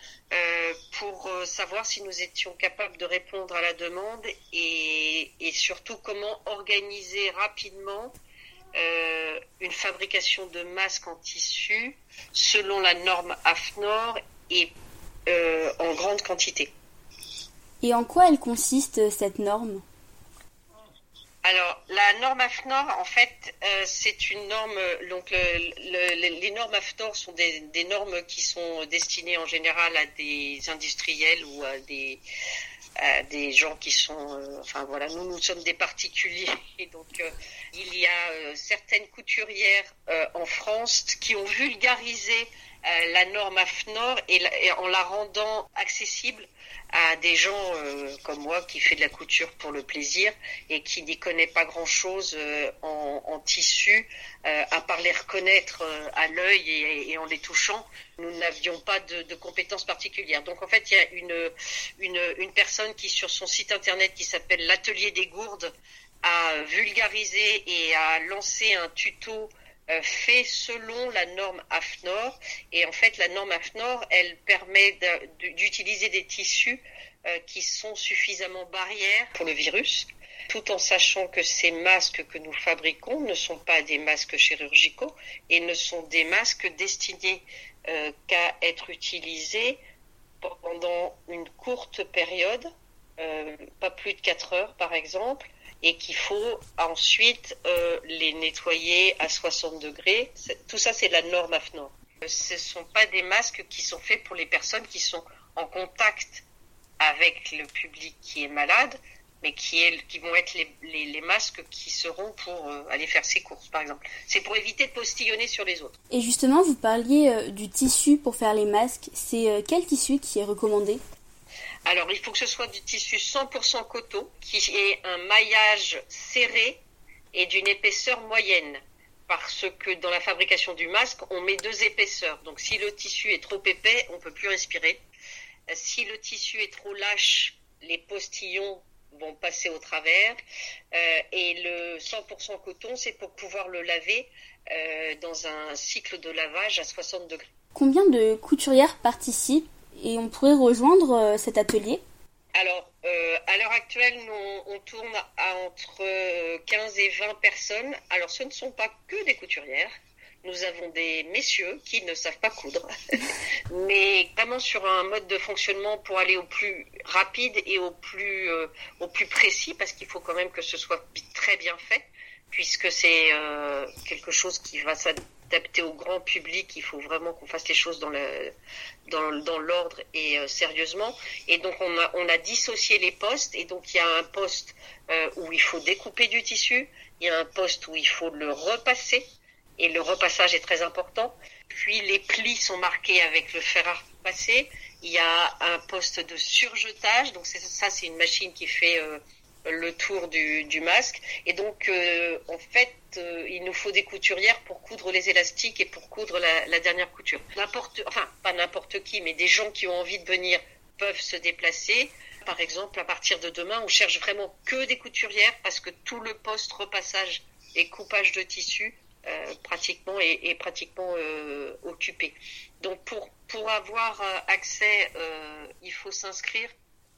pour euh, savoir si nous étions capables de répondre à la demande et, surtout comment organiser rapidement euh, une fabrication de masques en tissu selon la norme AFNOR et euh, en grande quantité. Et en quoi elle consiste cette norme? Alors, la norme AFNOR, en fait, euh, c'est une norme. Donc, les normes AFNOR sont des, normes qui sont destinées en général à des industriels ou à des, gens qui sont. Euh, enfin, voilà, nous, nous sommes des particuliers. Donc, euh, il y a certaines couturières en France qui ont vulgarisé la norme AFNOR et en la rendant accessible à des gens euh, comme moi qui fait de la couture pour le plaisir et qui n'y connaît pas grand chose euh, en, en, tissu euh, à part les reconnaître à l'œil et, et, en les touchant nous n'avions pas de, de, compétences particulières. Donc en fait il y a une, une, une personne qui sur son site internet qui s'appelle l'atelier des gourdes a vulgarisé et a lancé un tuto euh, fait selon la norme AFNOR. Et en fait, la norme AFNOR, elle permet d'utiliser des tissus euh, qui sont suffisamment barrières pour le virus, tout en sachant que ces masques que nous fabriquons ne sont pas des masques chirurgicaux et ne sont des masques destinés euh, qu'à être utilisés pendant une courte période, pas plus de 4 heures par exemple, et qu'il faut ensuite euh, les nettoyer à 60 degrés. Tout ça, c'est la norme AFNOR. Ce ne sont pas des masques qui sont faits pour les personnes qui sont en contact avec le public qui est malade, mais qui, vont être les, masques qui seront pour euh, aller faire ses courses, par exemple. C'est pour éviter de postillonner sur les autres. Et justement, vous parliez euh, du tissu pour faire les masques. C'est euh, quel tissu qui est recommandé? Alors, il faut que ce soit du tissu 100% coton, qui ait un maillage serré et d'une épaisseur moyenne. Parce que dans la fabrication du masque, on met deux épaisseurs. Donc, si le tissu est trop épais, on peut plus respirer. Si le tissu est trop lâche, les postillons vont passer au travers. Euh, et le 100% coton, c'est pour pouvoir le laver euh, dans un cycle de lavage à 60 degrés. Combien de couturières participent et on pourrait rejoindre euh, cet atelier. Alors, à l'heure actuelle, on tourne à entre 15 et 20 personnes. Alors, ce ne sont pas que des couturières. Nous avons des messieurs qui ne savent pas coudre, mais vraiment sur un mode de fonctionnement pour aller au plus rapide et au plus, euh, au plus précis, parce qu'il faut quand même que ce soit très bien fait, puisque c'est euh, quelque chose qui va s'adapter au grand public. Il faut vraiment qu'on fasse les choses dans le, dans, dans l'ordre et euh, sérieusement. Et donc on a, on a dissocié les postes, et donc il y a un poste où il faut découper du tissu, il y a un poste où il faut le repasser et le repassage est très important. Puis les plis sont marqués avec le fer à repasser. Il y a un poste de surjetage, donc ça c'est une machine qui fait euh, le tour du, du, masque. Et donc euh, en fait, euh, il nous faut des couturières pour coudre les élastiques et pour coudre la, dernière couture. N'importe, enfin pas n'importe qui, mais des gens qui ont envie de venir peuvent se déplacer. Par exemple, à partir de demain, on cherche vraiment que des couturières parce que tout le poste repassage et coupage de tissu euh, pratiquement est, pratiquement occupé. Donc pour pour avoir accès, il faut s'inscrire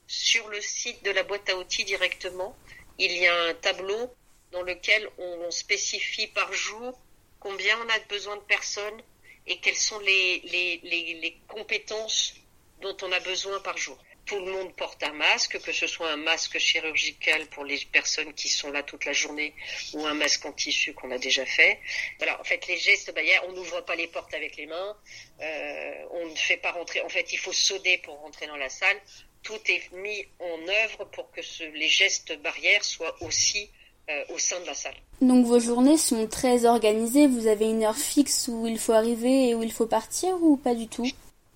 sur le site de la boîte à outils directement. Il y a un tableau dans lequel on spécifie par jour combien on a besoin de personnes et quelles sont les, compétences dont on a besoin par jour tout le monde porte un masque, que ce soit un masque chirurgical pour les personnes qui sont là toute la journée ou un masque en tissu qu'on a déjà fait. Voilà, en fait, les gestes barrières, on n'ouvre pas les portes avec les mains, euh, on ne fait pas rentrer. En fait, il faut sauter pour rentrer dans la salle. Tout est mis en œuvre pour que les gestes barrières soient aussi euh, au sein de la salle. Donc vos journées sont très organisées. Vous avez une heure fixe où il faut arriver et où il faut partir ou pas du tout?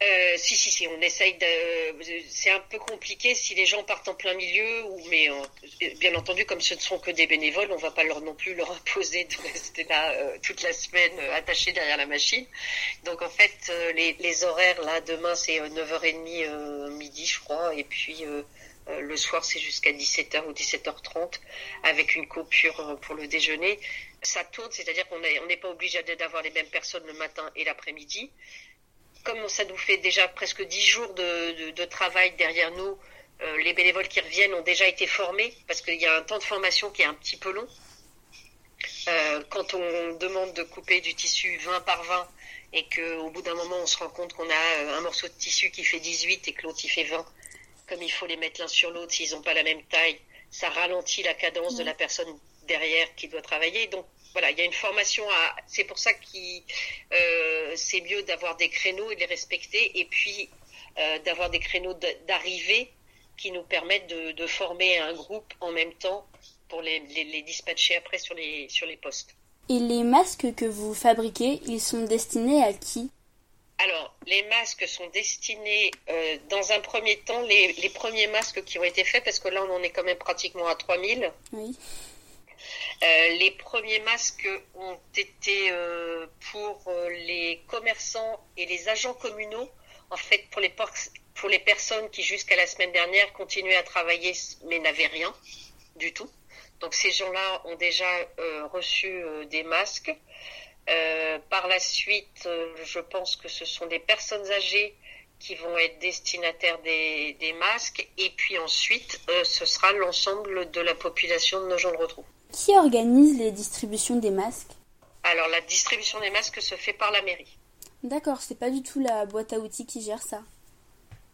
Euh, si, si, si, on essaye de. C'est un peu compliqué si les gens partent en plein milieu, ou mais bien entendu, comme ce ne sont que des bénévoles, on va pas leur non plus leur imposer de rester là euh, toute la semaine euh, attachés derrière la machine. Donc en fait, les, horaires là, demain c'est 9h30 midi, je crois, et puis le soir c'est jusqu'à 17h ou 17h30 avec une coupure pour le déjeuner. Ça tourne, c'est-à-dire qu'on n'est pas obligé d'avoir les mêmes personnes le matin et l'après-midi comme ça nous fait déjà presque dix jours de, travail derrière nous, euh, les bénévoles qui reviennent ont déjà été formés parce qu'il y a un temps de formation qui est un petit peu long. Euh, quand on demande de couper du tissu 20 par 20 et qu'au bout d'un moment on se rend compte qu'on a euh, un morceau de tissu qui fait 18 et que l'autre il fait 20, comme il faut les mettre l'un sur l'autre s'ils n'ont pas la même taille, ça ralentit la cadence de la personne derrière qui doit travailler. Donc voilà, il y a une formation à. C'est pour ça que euh, c'est mieux d'avoir des créneaux et de les respecter, et puis euh, d'avoir des créneaux d'arrivée qui nous permettent de, former un groupe en même temps pour les, dispatcher après sur les, sur les postes. Et les masques que vous fabriquez, ils sont destinés à qui? Alors, les masques sont destinés, euh, dans un premier temps, les, les, premiers masques qui ont été faits, parce que là, on en est quand même pratiquement à 3000. Oui. Euh, les premiers masques ont été euh, pour euh, les commerçants et les agents communaux, en fait pour les, personnes qui jusqu'à la semaine dernière continuaient à travailler mais n'avaient rien du tout. Donc ces gens-là ont déjà reçu des masques. par la suite, je pense que ce sont des personnes âgées qui vont être destinataires des, masques. Et puis ensuite, ce sera l'ensemble de la population de nos gens de retrouve. Qui organise les distributions des masques? Alors la distribution des masques se fait par la mairie. D'accord, c'est pas du tout la boîte à outils qui gère ça.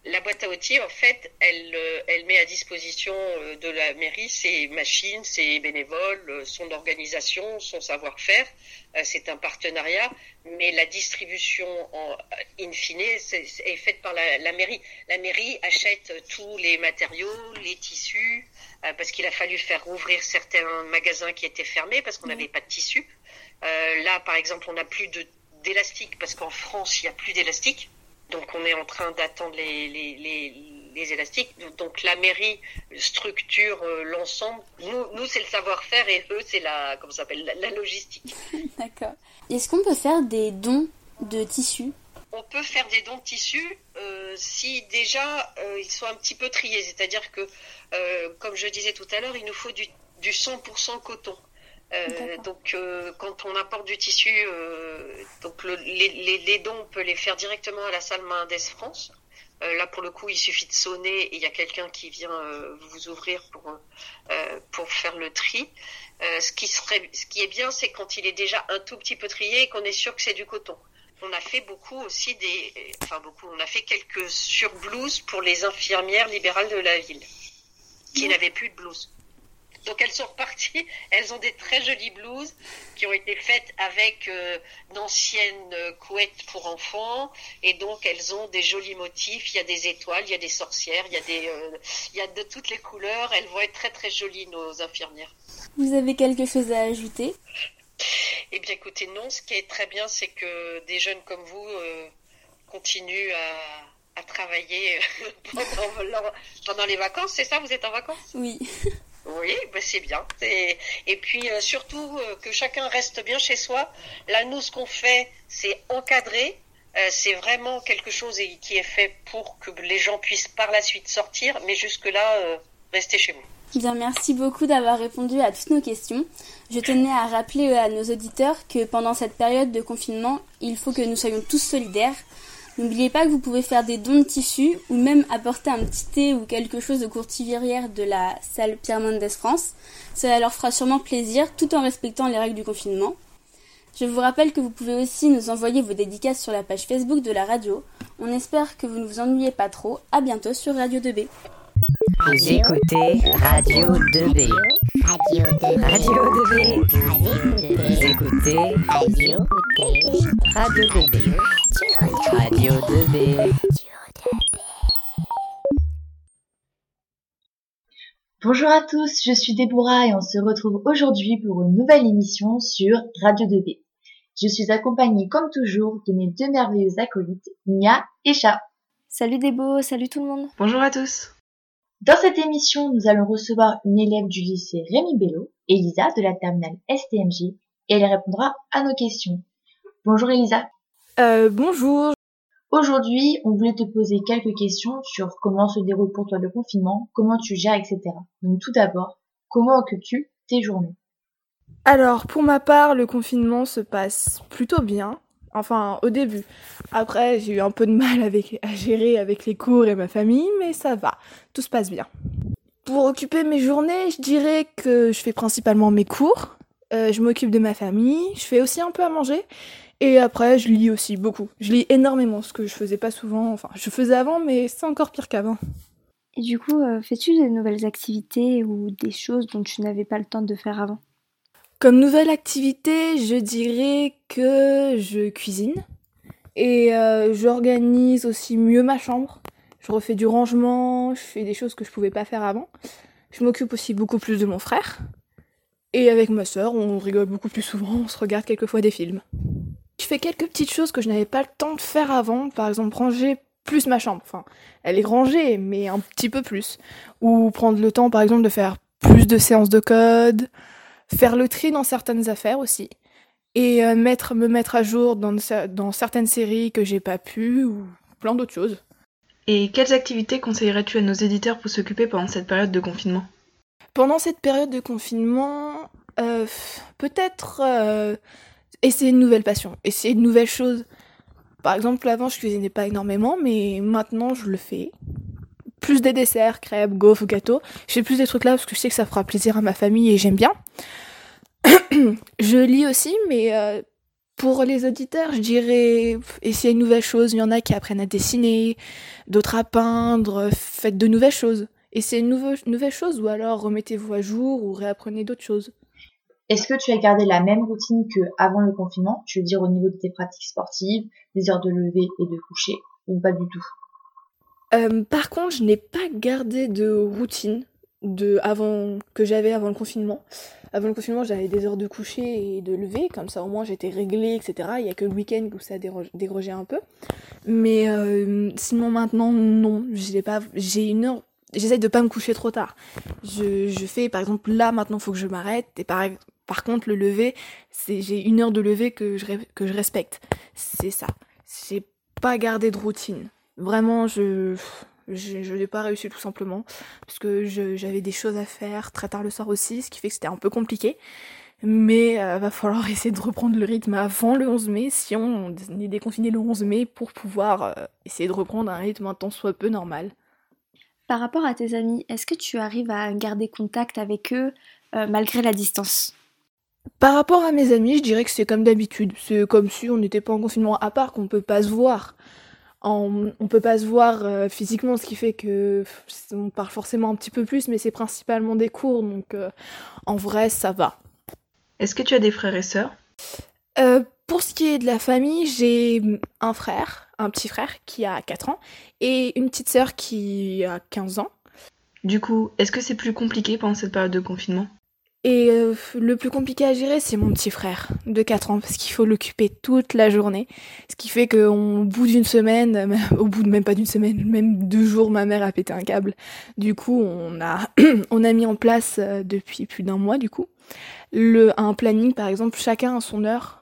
La boîte à outils, en fait, elle, euh, elle met à disposition euh, de la mairie ses machines, ses bénévoles, euh, son organisation, son savoir-faire. C'est un partenariat, mais la distribution en in fine est, faite par la, la, mairie. La mairie achète tous les matériaux, les tissus, parce qu'il a fallu faire rouvrir certains magasins qui étaient fermés parce qu'on n'avait pas de tissus. là, par exemple, on n'a plus d'élastique parce qu'en France, il n'y a plus d'élastique. Donc on est en train d'attendre les, les, les, les, élastiques. Donc la mairie structure euh, l'ensemble. Nous, nous c'est le savoir-faire et eux, c'est la, comment s'appelle, la, logistique. D'accord. Est-ce qu'on peut faire des dons de tissus? On peut faire des dons de tissus euh, si déjà euh, ils sont un petit peu triés. C'est-à-dire que, comme je disais tout à l'heure, il nous faut du, du 100% coton. Euh, donc, euh, quand on apporte du tissu, euh, donc le, les, les, les, dons, on peut les faire directement à la salle Mendes France. Euh, là, pour le coup, il suffit de sonner et il y a quelqu'un qui vient euh, vous ouvrir pour pour faire le tri. ce qui serait, ce qui est bien, c'est quand il est déjà un tout petit peu trié et qu'on est sûr que c'est du coton. On a fait beaucoup aussi des, enfin beaucoup, on a fait quelques surblouses pour les infirmières libérales de la ville qui n'avaient plus de blouse. Donc elles sont reparties, elles ont des très jolies blouses qui ont été faites avec euh, d'anciennes euh, couettes pour enfants. Et donc elles ont des jolis motifs, il y a des étoiles, il y a des sorcières, il y a des euh, il y a de toutes les couleurs, elles vont être très très jolies nos infirmières. Vous avez quelque chose à ajouter? Eh bien écoutez non, ce qui est très bien c'est que des jeunes comme vous continuent à, à travailler pendant, pendant les vacances, c'est ça Vous êtes en vacances? Oui. Oui, c'est bien. Et, puis euh, surtout euh, que chacun reste bien chez soi. Là, nous, ce qu'on fait, c'est encadrer. Euh, c'est vraiment quelque chose qui est fait pour que les gens puissent par la suite sortir, mais jusque-là, rester chez vous. Bien, merci beaucoup d'avoir répondu à toutes nos questions. Je tenais à rappeler à nos auditeurs que pendant cette période de confinement, il faut que nous soyons tous solidaires, N'oubliez pas que vous pouvez faire des dons de tissus ou même apporter un petit thé ou quelque chose de courtivière de la salle Pierre Mendès France. Cela leur fera sûrement plaisir tout en respectant les règles du confinement. Je vous rappelle que vous pouvez aussi nous envoyer vos dédicaces sur la page Facebook de la radio. On espère que vous ne vous ennuyez pas trop. À bientôt sur Radio 2B. Vous écoutez Radio 2B. Radio 2B. Radio 2B. Vous écoutez Radio 2B. Radio 2B. Radio 2B. Bonjour à tous, je suis Déborah et on se retrouve aujourd'hui pour une nouvelle émission sur Radio 2B. Je suis accompagnée comme toujours de mes deux merveilleuses acolytes, Mia et Chat. Salut Débo, salut tout le monde. Bonjour à tous. Dans cette émission, nous allons recevoir une élève du lycée Rémi Bello, Elisa de la terminale STMG, et elle répondra à nos questions. Bonjour Elisa. Euh, bonjour. Aujourd'hui, on voulait te poser quelques questions sur comment se déroule pour toi le confinement, comment tu gères, etc. Donc tout d'abord, comment occupes-tu tes journées? Alors, pour ma part, le confinement se passe plutôt bien. Enfin, au début. Après, j'ai eu un peu de mal à gérer avec les cours et ma famille, mais ça va. Tout se passe bien. Pour occuper mes journées, je dirais que je fais principalement mes cours. Euh, je m'occupe de ma famille. Je fais aussi un peu à manger. Et après, je lis aussi beaucoup. Je lis énormément, ce que je faisais pas souvent. Enfin, je faisais avant, mais c'est encore pire qu'avant. Et du coup, euh, fais-tu des nouvelles activités ou des choses dont tu n'avais pas le temps de faire avant? Comme nouvelle activité, je dirais que je cuisine. Et euh, j'organise aussi mieux ma chambre. Je refais du rangement, je fais des choses que je pouvais pas faire avant. Je m'occupe aussi beaucoup plus de mon frère. Et avec ma sœur, on rigole beaucoup plus souvent, on se regarde quelquefois des films. Je fais quelques petites choses que je n'avais pas le temps de faire avant, par exemple ranger plus ma chambre. Enfin, elle est rangée, mais un petit peu plus. Ou prendre le temps, par exemple, de faire plus de séances de code, faire le tri dans certaines affaires aussi, et euh, mettre, me mettre à jour dans, dans certaines séries que j'ai pas pu, ou plein d'autres choses. Et quelles activités conseillerais-tu à nos éditeurs pour s'occuper pendant cette période de confinement? Pendant cette période de confinement, euh, peut-être euh, essayer une nouvelle passion, essayer de nouvelles choses. Par exemple, avant, je cuisinais pas énormément, mais maintenant, je le fais. Plus des desserts, crêpes, gaufres, gâteaux. Je fais plus des trucs là parce que je sais que ça fera plaisir à ma famille et j'aime bien. je lis aussi, mais euh, Pour les auditeurs, je dirais essayez une nouvelle chose. Il y en a qui apprennent à dessiner, d'autres à peindre. Faites de nouvelles choses. Essayez une nouvelle, nouvelle chose ou alors remettez-vous à jour ou réapprenez d'autres choses. Est-ce que tu as gardé la même routine que avant le confinement? Tu veux dire au niveau de tes pratiques sportives, des heures de lever et de coucher, ou pas du tout? Euh, par contre, je n'ai pas gardé de routine de avant que j'avais avant le confinement. Avant le confinement, j'avais des heures de coucher et de lever, comme ça au moins j'étais réglée, etc. Il y a que le week-end où ça déroge- dérogeait un peu. Mais euh, sinon maintenant, non, j'ai pas, j'ai une heure. J'essaye de pas me coucher trop tard. Je, fais par exemple là maintenant faut que je m'arrête et par contre le lever, c'est j'ai une heure de lever que je que je respecte. C'est ça. J'ai pas gardé de routine. Vraiment, je je, je n'ai pas réussi tout simplement parce que j'avais des choses à faire très tard le soir aussi, ce qui fait que c'était un peu compliqué. Mais euh, va falloir essayer de reprendre le rythme avant le 11 mai si on est déconfiné le 11 mai pour pouvoir euh, essayer de reprendre un rythme un tant soit peu normal. Par rapport à tes amis, est-ce que tu arrives à garder contact avec eux euh, malgré la distance? Par rapport à mes amis, je dirais que c'est comme d'habitude. C'est comme si on n'était pas en confinement, à part qu'on peut pas se voir. On peut pas se voir euh, physiquement, ce qui fait que on parle forcément un petit peu plus, mais c'est principalement des cours, donc euh, en vrai, ça va. Est-ce que tu as des frères et sœurs? Euh, pour ce qui est de la famille, j'ai un frère, un petit frère qui a 4 ans, et une petite sœur qui a 15 ans. Du coup, est-ce que c'est plus compliqué pendant cette période de confinement? Et euh, le plus compliqué à gérer, c'est mon petit frère de 4 ans, parce qu'il faut l'occuper toute la journée. Ce qui fait qu'au bout d'une semaine, euh, au bout de même pas d'une semaine, même deux jours, ma mère a pété un câble. Du coup, on a, on a mis en place euh, depuis plus d'un mois, du coup, le, un planning, par exemple, chacun à son heure.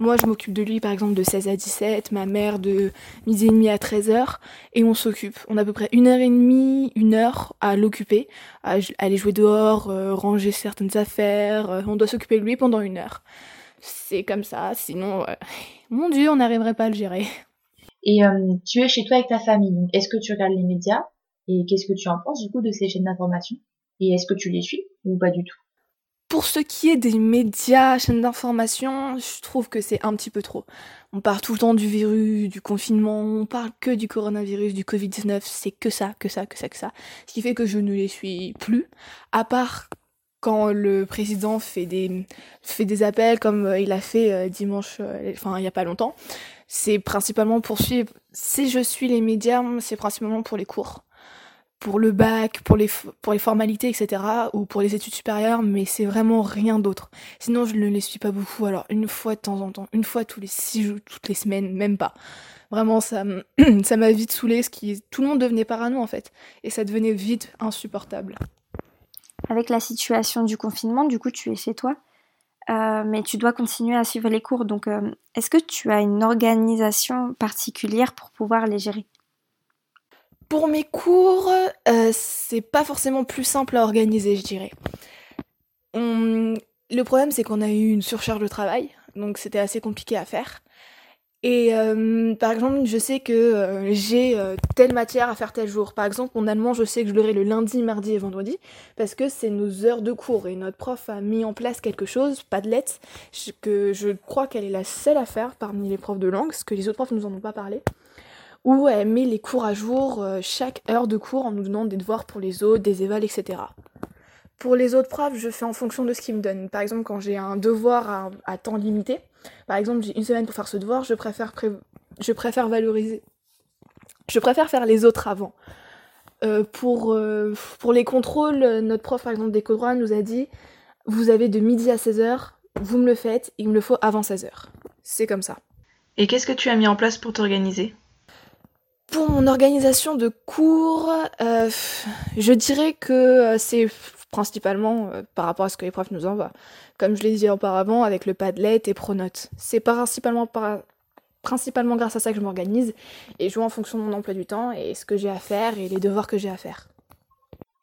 Moi, je m'occupe de lui, par exemple, de 16 à 17, ma mère de midi et demi à 13 heures, et on s'occupe. On a à peu près une heure et demie, une heure à l'occuper, à aller jouer dehors, euh, ranger certaines affaires. euh, on doit s'occuper de lui pendant une heure. C'est comme ça, sinon, euh, mon Dieu, on n'arriverait pas à le gérer. Et tu es chez toi avec ta famille, donc est-ce que tu regardes les médias Et qu'est-ce que tu en penses du coup de ces chaînes d'information? Et est-ce que tu les suis ou pas du tout? Pour ce qui est des médias, chaînes d'information, je trouve que c'est un petit peu trop. On parle tout le temps du virus, du confinement, on parle que du coronavirus, du Covid-19, c'est que ça, que ça, que ça, que ça. Ce qui fait que je ne les suis plus, à part quand le président fait des, fait des appels comme euh, il a fait euh, dimanche, euh, enfin il y a pas longtemps. C'est principalement pour suivre. Si je suis les médias, c'est principalement pour les cours pour le bac, pour les, pour les formalités, etc., ou pour les études supérieures, mais c'est vraiment rien d'autre. Sinon, je ne les suis pas beaucoup, alors une fois de temps en temps, une fois tous les six jours, toutes les semaines, même pas. Vraiment, ça m'a vite saoulé, ce qui, tout le monde devenait parano en fait, et ça devenait vite insupportable. Avec la situation du confinement, du coup, tu es chez toi, euh, mais tu dois continuer à suivre les cours. Donc, euh, est-ce que tu as une organisation particulière pour pouvoir les gérer? Pour mes cours, euh, c'est pas forcément plus simple à organiser, je dirais. Le problème, c'est qu'on a eu une surcharge de travail, donc c'était assez compliqué à faire. Et euh, par exemple, je sais que euh, j'ai euh, telle matière à faire tel jour. Par exemple, mon allemand, je sais que je l'aurai le lundi, mardi et vendredi, parce que c'est nos heures de cours. Et notre prof a mis en place quelque chose, Padlet, que je crois qu'elle est la seule à faire parmi les profs de langue, parce que les autres profs nous en ont pas parlé où elle met les cours à jour euh, chaque heure de cours en nous donnant des devoirs pour les autres, des évals, etc. Pour les autres profs, je fais en fonction de ce qu'ils me donnent. Par exemple, quand j'ai un devoir à, temps limité, par exemple, j'ai une semaine pour faire ce devoir, je préfère, valoriser. Je préfère faire les autres avant. Euh, pour, euh, pour les contrôles, notre prof, par exemple, des droits, nous a dit Vous avez de midi à 16h, vous me le faites, il me le faut avant 16h. C'est comme ça. Et qu'est-ce que tu as mis en place pour t'organiser? Pour mon organisation de cours, euh, je dirais que euh, c'est principalement euh, par rapport à ce que les profs nous envoient. Comme je l'ai dit auparavant, avec le Padlet et Pronote. C'est principalement, par- principalement grâce à ça que je m'organise et je joue en fonction de mon emploi du temps et ce que j'ai à faire et les devoirs que j'ai à faire.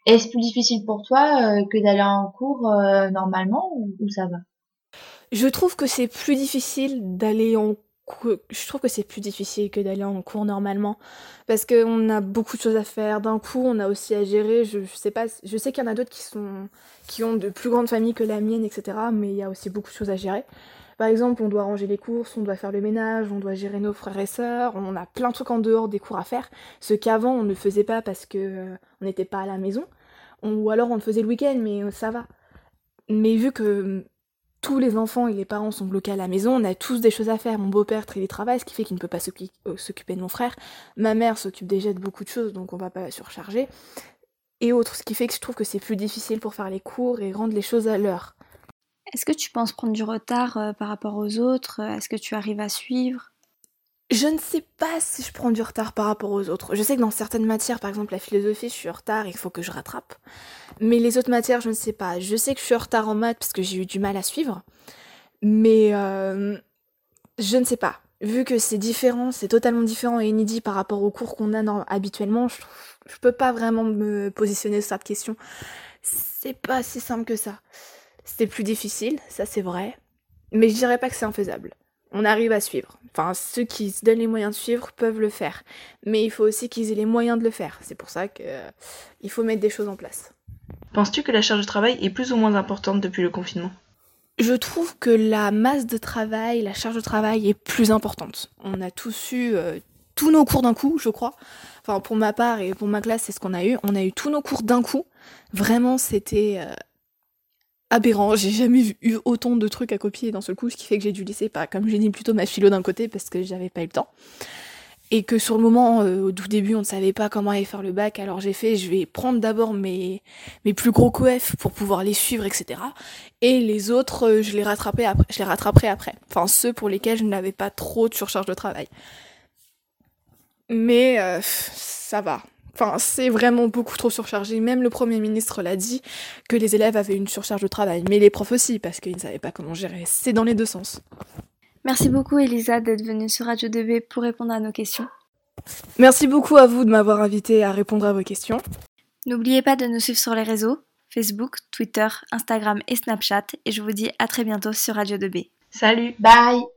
Est-ce plus difficile pour toi euh, que d'aller en cours euh, normalement ou, ou ça va? Je trouve que c'est plus difficile d'aller en cours. Je trouve que c'est plus difficile que d'aller en cours normalement parce qu'on a beaucoup de choses à faire. D'un coup, on a aussi à gérer. Je, sais pas. Je sais qu'il y en a d'autres qui sont qui ont de plus grandes familles que la mienne, etc. Mais il y a aussi beaucoup de choses à gérer. Par exemple, on doit ranger les courses, on doit faire le ménage, on doit gérer nos frères et sœurs, on a plein de trucs en dehors des cours à faire, ce qu'avant on ne faisait pas parce que euh, on n'était pas à la maison, ou alors on le faisait le week-end, mais euh, ça va. Mais vu que tous les enfants et les parents sont bloqués à la maison, on a tous des choses à faire. Mon beau-père télétravaille, ce qui fait qu'il ne peut pas euh, s'occuper de mon frère. Ma mère s'occupe déjà de beaucoup de choses, donc on va pas la surcharger. Et autres, ce qui fait que je trouve que c'est plus difficile pour faire les cours et rendre les choses à l'heure. Est-ce que tu penses prendre du retard euh, par rapport aux autres? Est-ce que tu arrives à suivre? Je ne sais pas si je prends du retard par rapport aux autres. Je sais que dans certaines matières, par exemple la philosophie, je suis en retard, il faut que je rattrape. Mais les autres matières, je ne sais pas. Je sais que je suis en retard en maths parce que j'ai eu du mal à suivre. Mais euh, je ne sais pas. Vu que c'est différent, c'est totalement différent et inédit par rapport aux cours qu'on a habituellement, je, je peux pas vraiment me positionner sur cette question. C'est pas si simple que ça. C'était plus difficile, ça c'est vrai. Mais je dirais pas que c'est infaisable on arrive à suivre. Enfin, ceux qui se donnent les moyens de suivre peuvent le faire. Mais il faut aussi qu'ils aient les moyens de le faire. C'est pour ça qu'il euh, faut mettre des choses en place. Penses-tu que la charge de travail est plus ou moins importante depuis le confinement? Je trouve que la masse de travail, la charge de travail est plus importante. On a tous eu euh, tous nos cours d'un coup, je crois. Enfin, pour ma part et pour ma classe, c'est ce qu'on a eu. On a eu tous nos cours d'un coup. Vraiment, c'était euh, aberrant. J'ai jamais eu autant de trucs à copier d'un seul coup, ce qui fait que j'ai dû laisser, pas comme j'ai dit, plutôt ma philo d'un côté parce que j'avais pas eu le temps. Et que sur le moment, euh, au tout début, on ne savait pas comment aller faire le bac, alors j'ai fait, je vais prendre d'abord mes, mes plus gros coef pour pouvoir les suivre, etc. Et les autres, euh, je les rattrapais après, je les rattraperai après. Enfin, ceux pour lesquels je n'avais pas trop de surcharge de travail. Mais euh, ça va. Enfin, c'est vraiment beaucoup trop surchargé. Même le Premier ministre l'a dit, que les élèves avaient une surcharge de travail. Mais les profs aussi, parce qu'ils ne savaient pas comment gérer. C'est dans les deux sens. Merci beaucoup Elisa d'être venue sur Radio 2B pour répondre à nos questions. Merci beaucoup à vous de m'avoir invité à répondre à vos questions. N'oubliez pas de nous suivre sur les réseaux, Facebook, Twitter, Instagram et Snapchat. Et je vous dis à très bientôt sur Radio 2B. Salut Bye